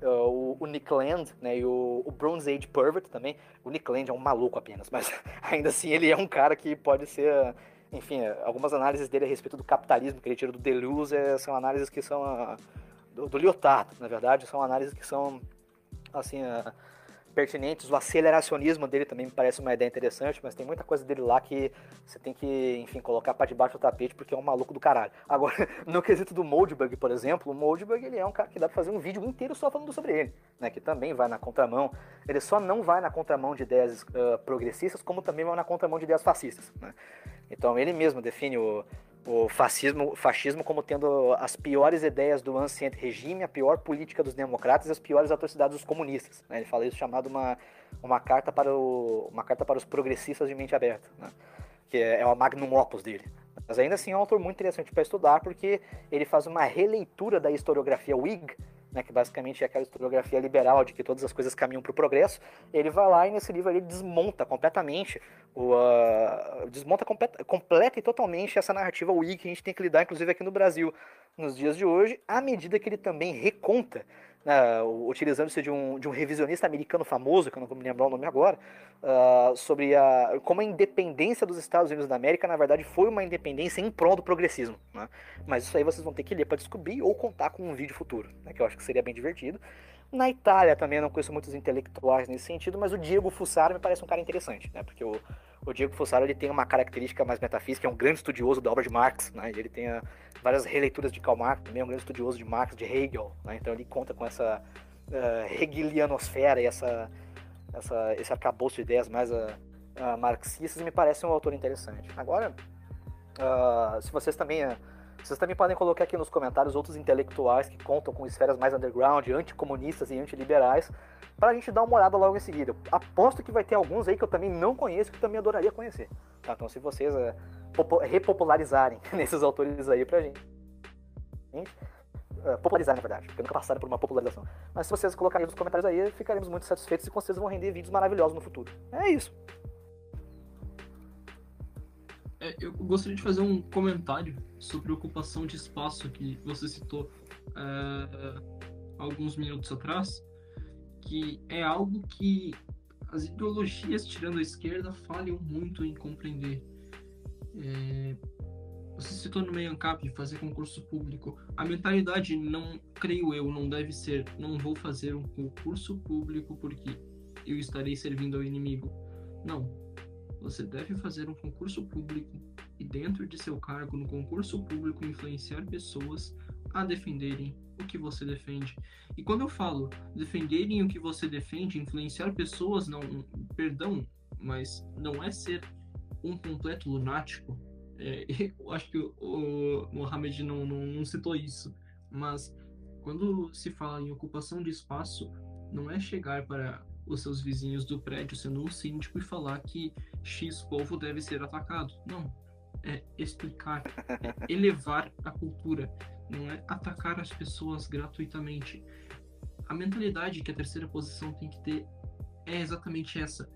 o, o, Nick Land, né, e o, o, Bronze Age Pervert também. O Nick Land é um maluco apenas, mas [LAUGHS] ainda assim ele é um cara que pode ser enfim, algumas análises dele a respeito do capitalismo que ele tira do Deleuze são análises que são uh, do, do Lyotard, na verdade, são análises que são assim pertinentes. O aceleracionismo dele também me parece uma ideia interessante, mas tem muita coisa dele lá que você tem que, enfim, colocar para debaixo do tapete porque é um maluco do caralho. Agora, [LAUGHS] no quesito do Moldbug, por exemplo, o Moldbug ele é um cara que dá para fazer um vídeo inteiro só falando sobre ele, né, que também vai na contramão. Ele só não vai na contramão de ideias uh, progressistas, como também vai na contramão de ideias fascistas, né? Então ele mesmo define o, o fascismo, fascismo como tendo as piores ideias do ancient regime, a pior política dos democratas e as piores atrocidades dos comunistas. Né? Ele fala isso chamado uma, uma, carta para o, uma carta para os progressistas de mente aberta, né? que é, é o magnum opus dele. Mas ainda assim é um autor muito interessante para estudar porque ele faz uma releitura da historiografia Whig né, que basicamente é aquela historiografia liberal de que todas as coisas caminham para o progresso, ele vai lá e nesse livro ele desmonta completamente, o, uh, desmonta completa, completa e totalmente essa narrativa Whig que a gente tem que lidar, inclusive aqui no Brasil, nos dias de hoje, à medida que ele também reconta né, utilizando-se de um, de um revisionista americano famoso, que eu não vou me lembrar o nome agora, uh, sobre a, como a independência dos Estados Unidos da América, na verdade, foi uma independência em prol do progressismo. Né? Mas isso aí vocês vão ter que ler para descobrir ou contar com um vídeo futuro, né, que eu acho que seria bem divertido. Na Itália também eu não conheço muitos intelectuais nesse sentido, mas o Diego Fussaro me parece um cara interessante, né? Porque o, o Diego Fussaro ele tem uma característica mais metafísica, é um grande estudioso da obra de Marx, né? Ele tem ah, várias releituras de Karl Marx, também é um grande estudioso de Marx, de Hegel, né? Então ele conta com essa uh, hegelianosfera e essa essa, esse arcabouço de ideias mais uh, uh, marxistas e me parece um autor interessante. Agora, se vocês também vocês também podem colocar aqui nos comentários outros intelectuais que contam com esferas mais underground, anticomunistas e antiliberais, para a gente dar uma olhada logo em seguida. aposto que vai ter alguns aí que eu também não conheço, que eu também adoraria conhecer. Tá? Então, se vocês uh, repopularizarem [LAUGHS] nesses autores aí pra gente. Uh, popularizar, na verdade, porque nunca passaram por uma popularização. Mas se vocês colocarem nos comentários aí, ficaremos muito satisfeitos e com certeza vão render vídeos maravilhosos no futuro. É isso. É, eu gostaria de fazer um comentário sobre ocupação de espaço que você citou é, alguns minutos atrás, que é algo que as ideologias, tirando a esquerda, falham muito em compreender. É, você citou no meio ANCAP fazer concurso público. A mentalidade, não creio eu, não deve ser não vou fazer um concurso público porque eu estarei servindo ao inimigo. Não você deve fazer um concurso público e, dentro de seu cargo no concurso público, influenciar pessoas a defenderem o que você defende. E quando eu falo defenderem o que você defende, influenciar pessoas, não, perdão, mas não é ser um completo lunático. É, eu acho que o, Mohamed não, não, não citou isso, mas quando se fala em ocupação de espaço, não é chegar para os seus vizinhos do prédio sendo um síndico e falar que X povo deve ser atacado. Não. É explicar, é elevar a cultura, não é atacar as pessoas gratuitamente. A mentalidade que a terceira posição tem que ter é exatamente essa: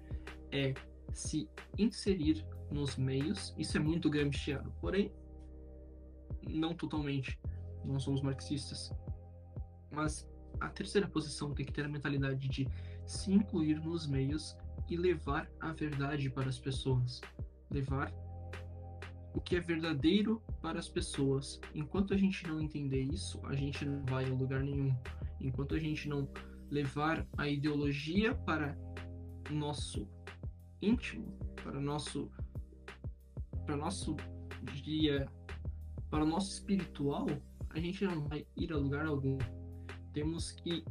é se inserir nos meios. Isso é muito gramsciano, porém, não totalmente. Não somos marxistas. Mas a terceira posição tem que ter a mentalidade de se incluir nos meios e levar a verdade para as pessoas. Levar o que é verdadeiro para as pessoas. Enquanto a gente não entender isso, a gente não vai a lugar nenhum. Enquanto a gente não levar a ideologia para o nosso íntimo, para nosso para nosso dia, para o nosso espiritual, a gente não vai ir a lugar algum. Temos que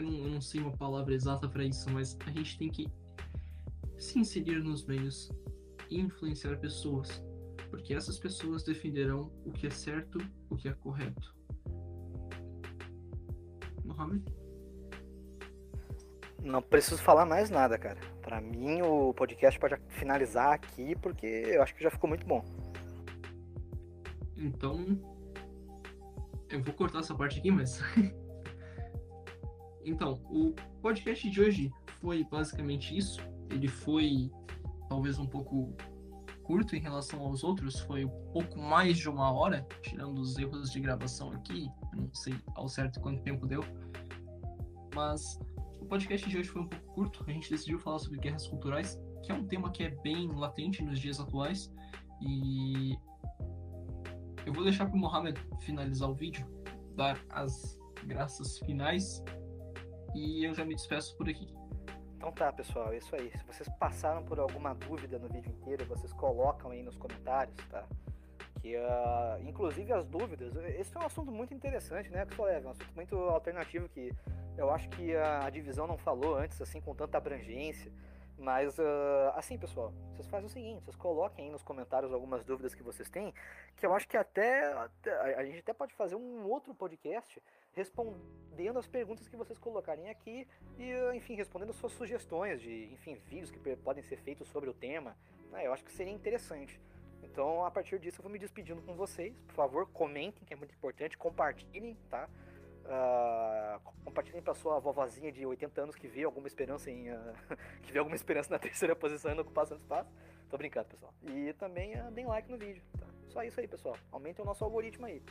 eu não, eu não sei uma palavra exata para isso, mas a gente tem que se inserir nos meios e influenciar pessoas, porque essas pessoas defenderão o que é certo, o que é correto. Mohamed? Não preciso falar mais nada, cara. Para mim, o podcast pode finalizar aqui, porque eu acho que já ficou muito bom. Então, eu vou cortar essa parte aqui, mas [LAUGHS] Então, o podcast de hoje foi basicamente isso. Ele foi talvez um pouco curto em relação aos outros, foi um pouco mais de uma hora, tirando os erros de gravação aqui. Não sei ao certo quanto tempo deu. Mas o podcast de hoje foi um pouco curto. A gente decidiu falar sobre guerras culturais, que é um tema que é bem latente nos dias atuais. E eu vou deixar para o Mohamed finalizar o vídeo, dar as graças finais e eu já me despeço por aqui. Então tá, pessoal, é isso aí. Se vocês passaram por alguma dúvida no vídeo inteiro, vocês colocam aí nos comentários, tá? Que, uh, inclusive, as dúvidas. Esse é um assunto muito interessante, né, pessoal? É um assunto muito alternativo que eu acho que a divisão não falou antes, assim, com tanta abrangência. Mas, uh, assim, pessoal, vocês fazem o seguinte: vocês coloquem aí nos comentários algumas dúvidas que vocês têm, que eu acho que até, a gente até pode fazer um outro podcast respondendo as perguntas que vocês colocarem aqui e, enfim, respondendo suas sugestões de, enfim, vídeos que podem ser feitos sobre o tema. Né? Eu acho que seria interessante. Então, a partir disso, eu vou me despedindo com vocês. Por favor, comentem, que é muito importante, compartilhem, tá? Uh, compartilhem para sua vovozinha de 80 anos que vê alguma esperança em uh, [LAUGHS] que vê alguma esperança na terceira posição e na ocupação do espaço. Tô brincando, pessoal. E também uh, deem like no vídeo, tá? Só isso aí, pessoal. Aumentem o nosso algoritmo aí.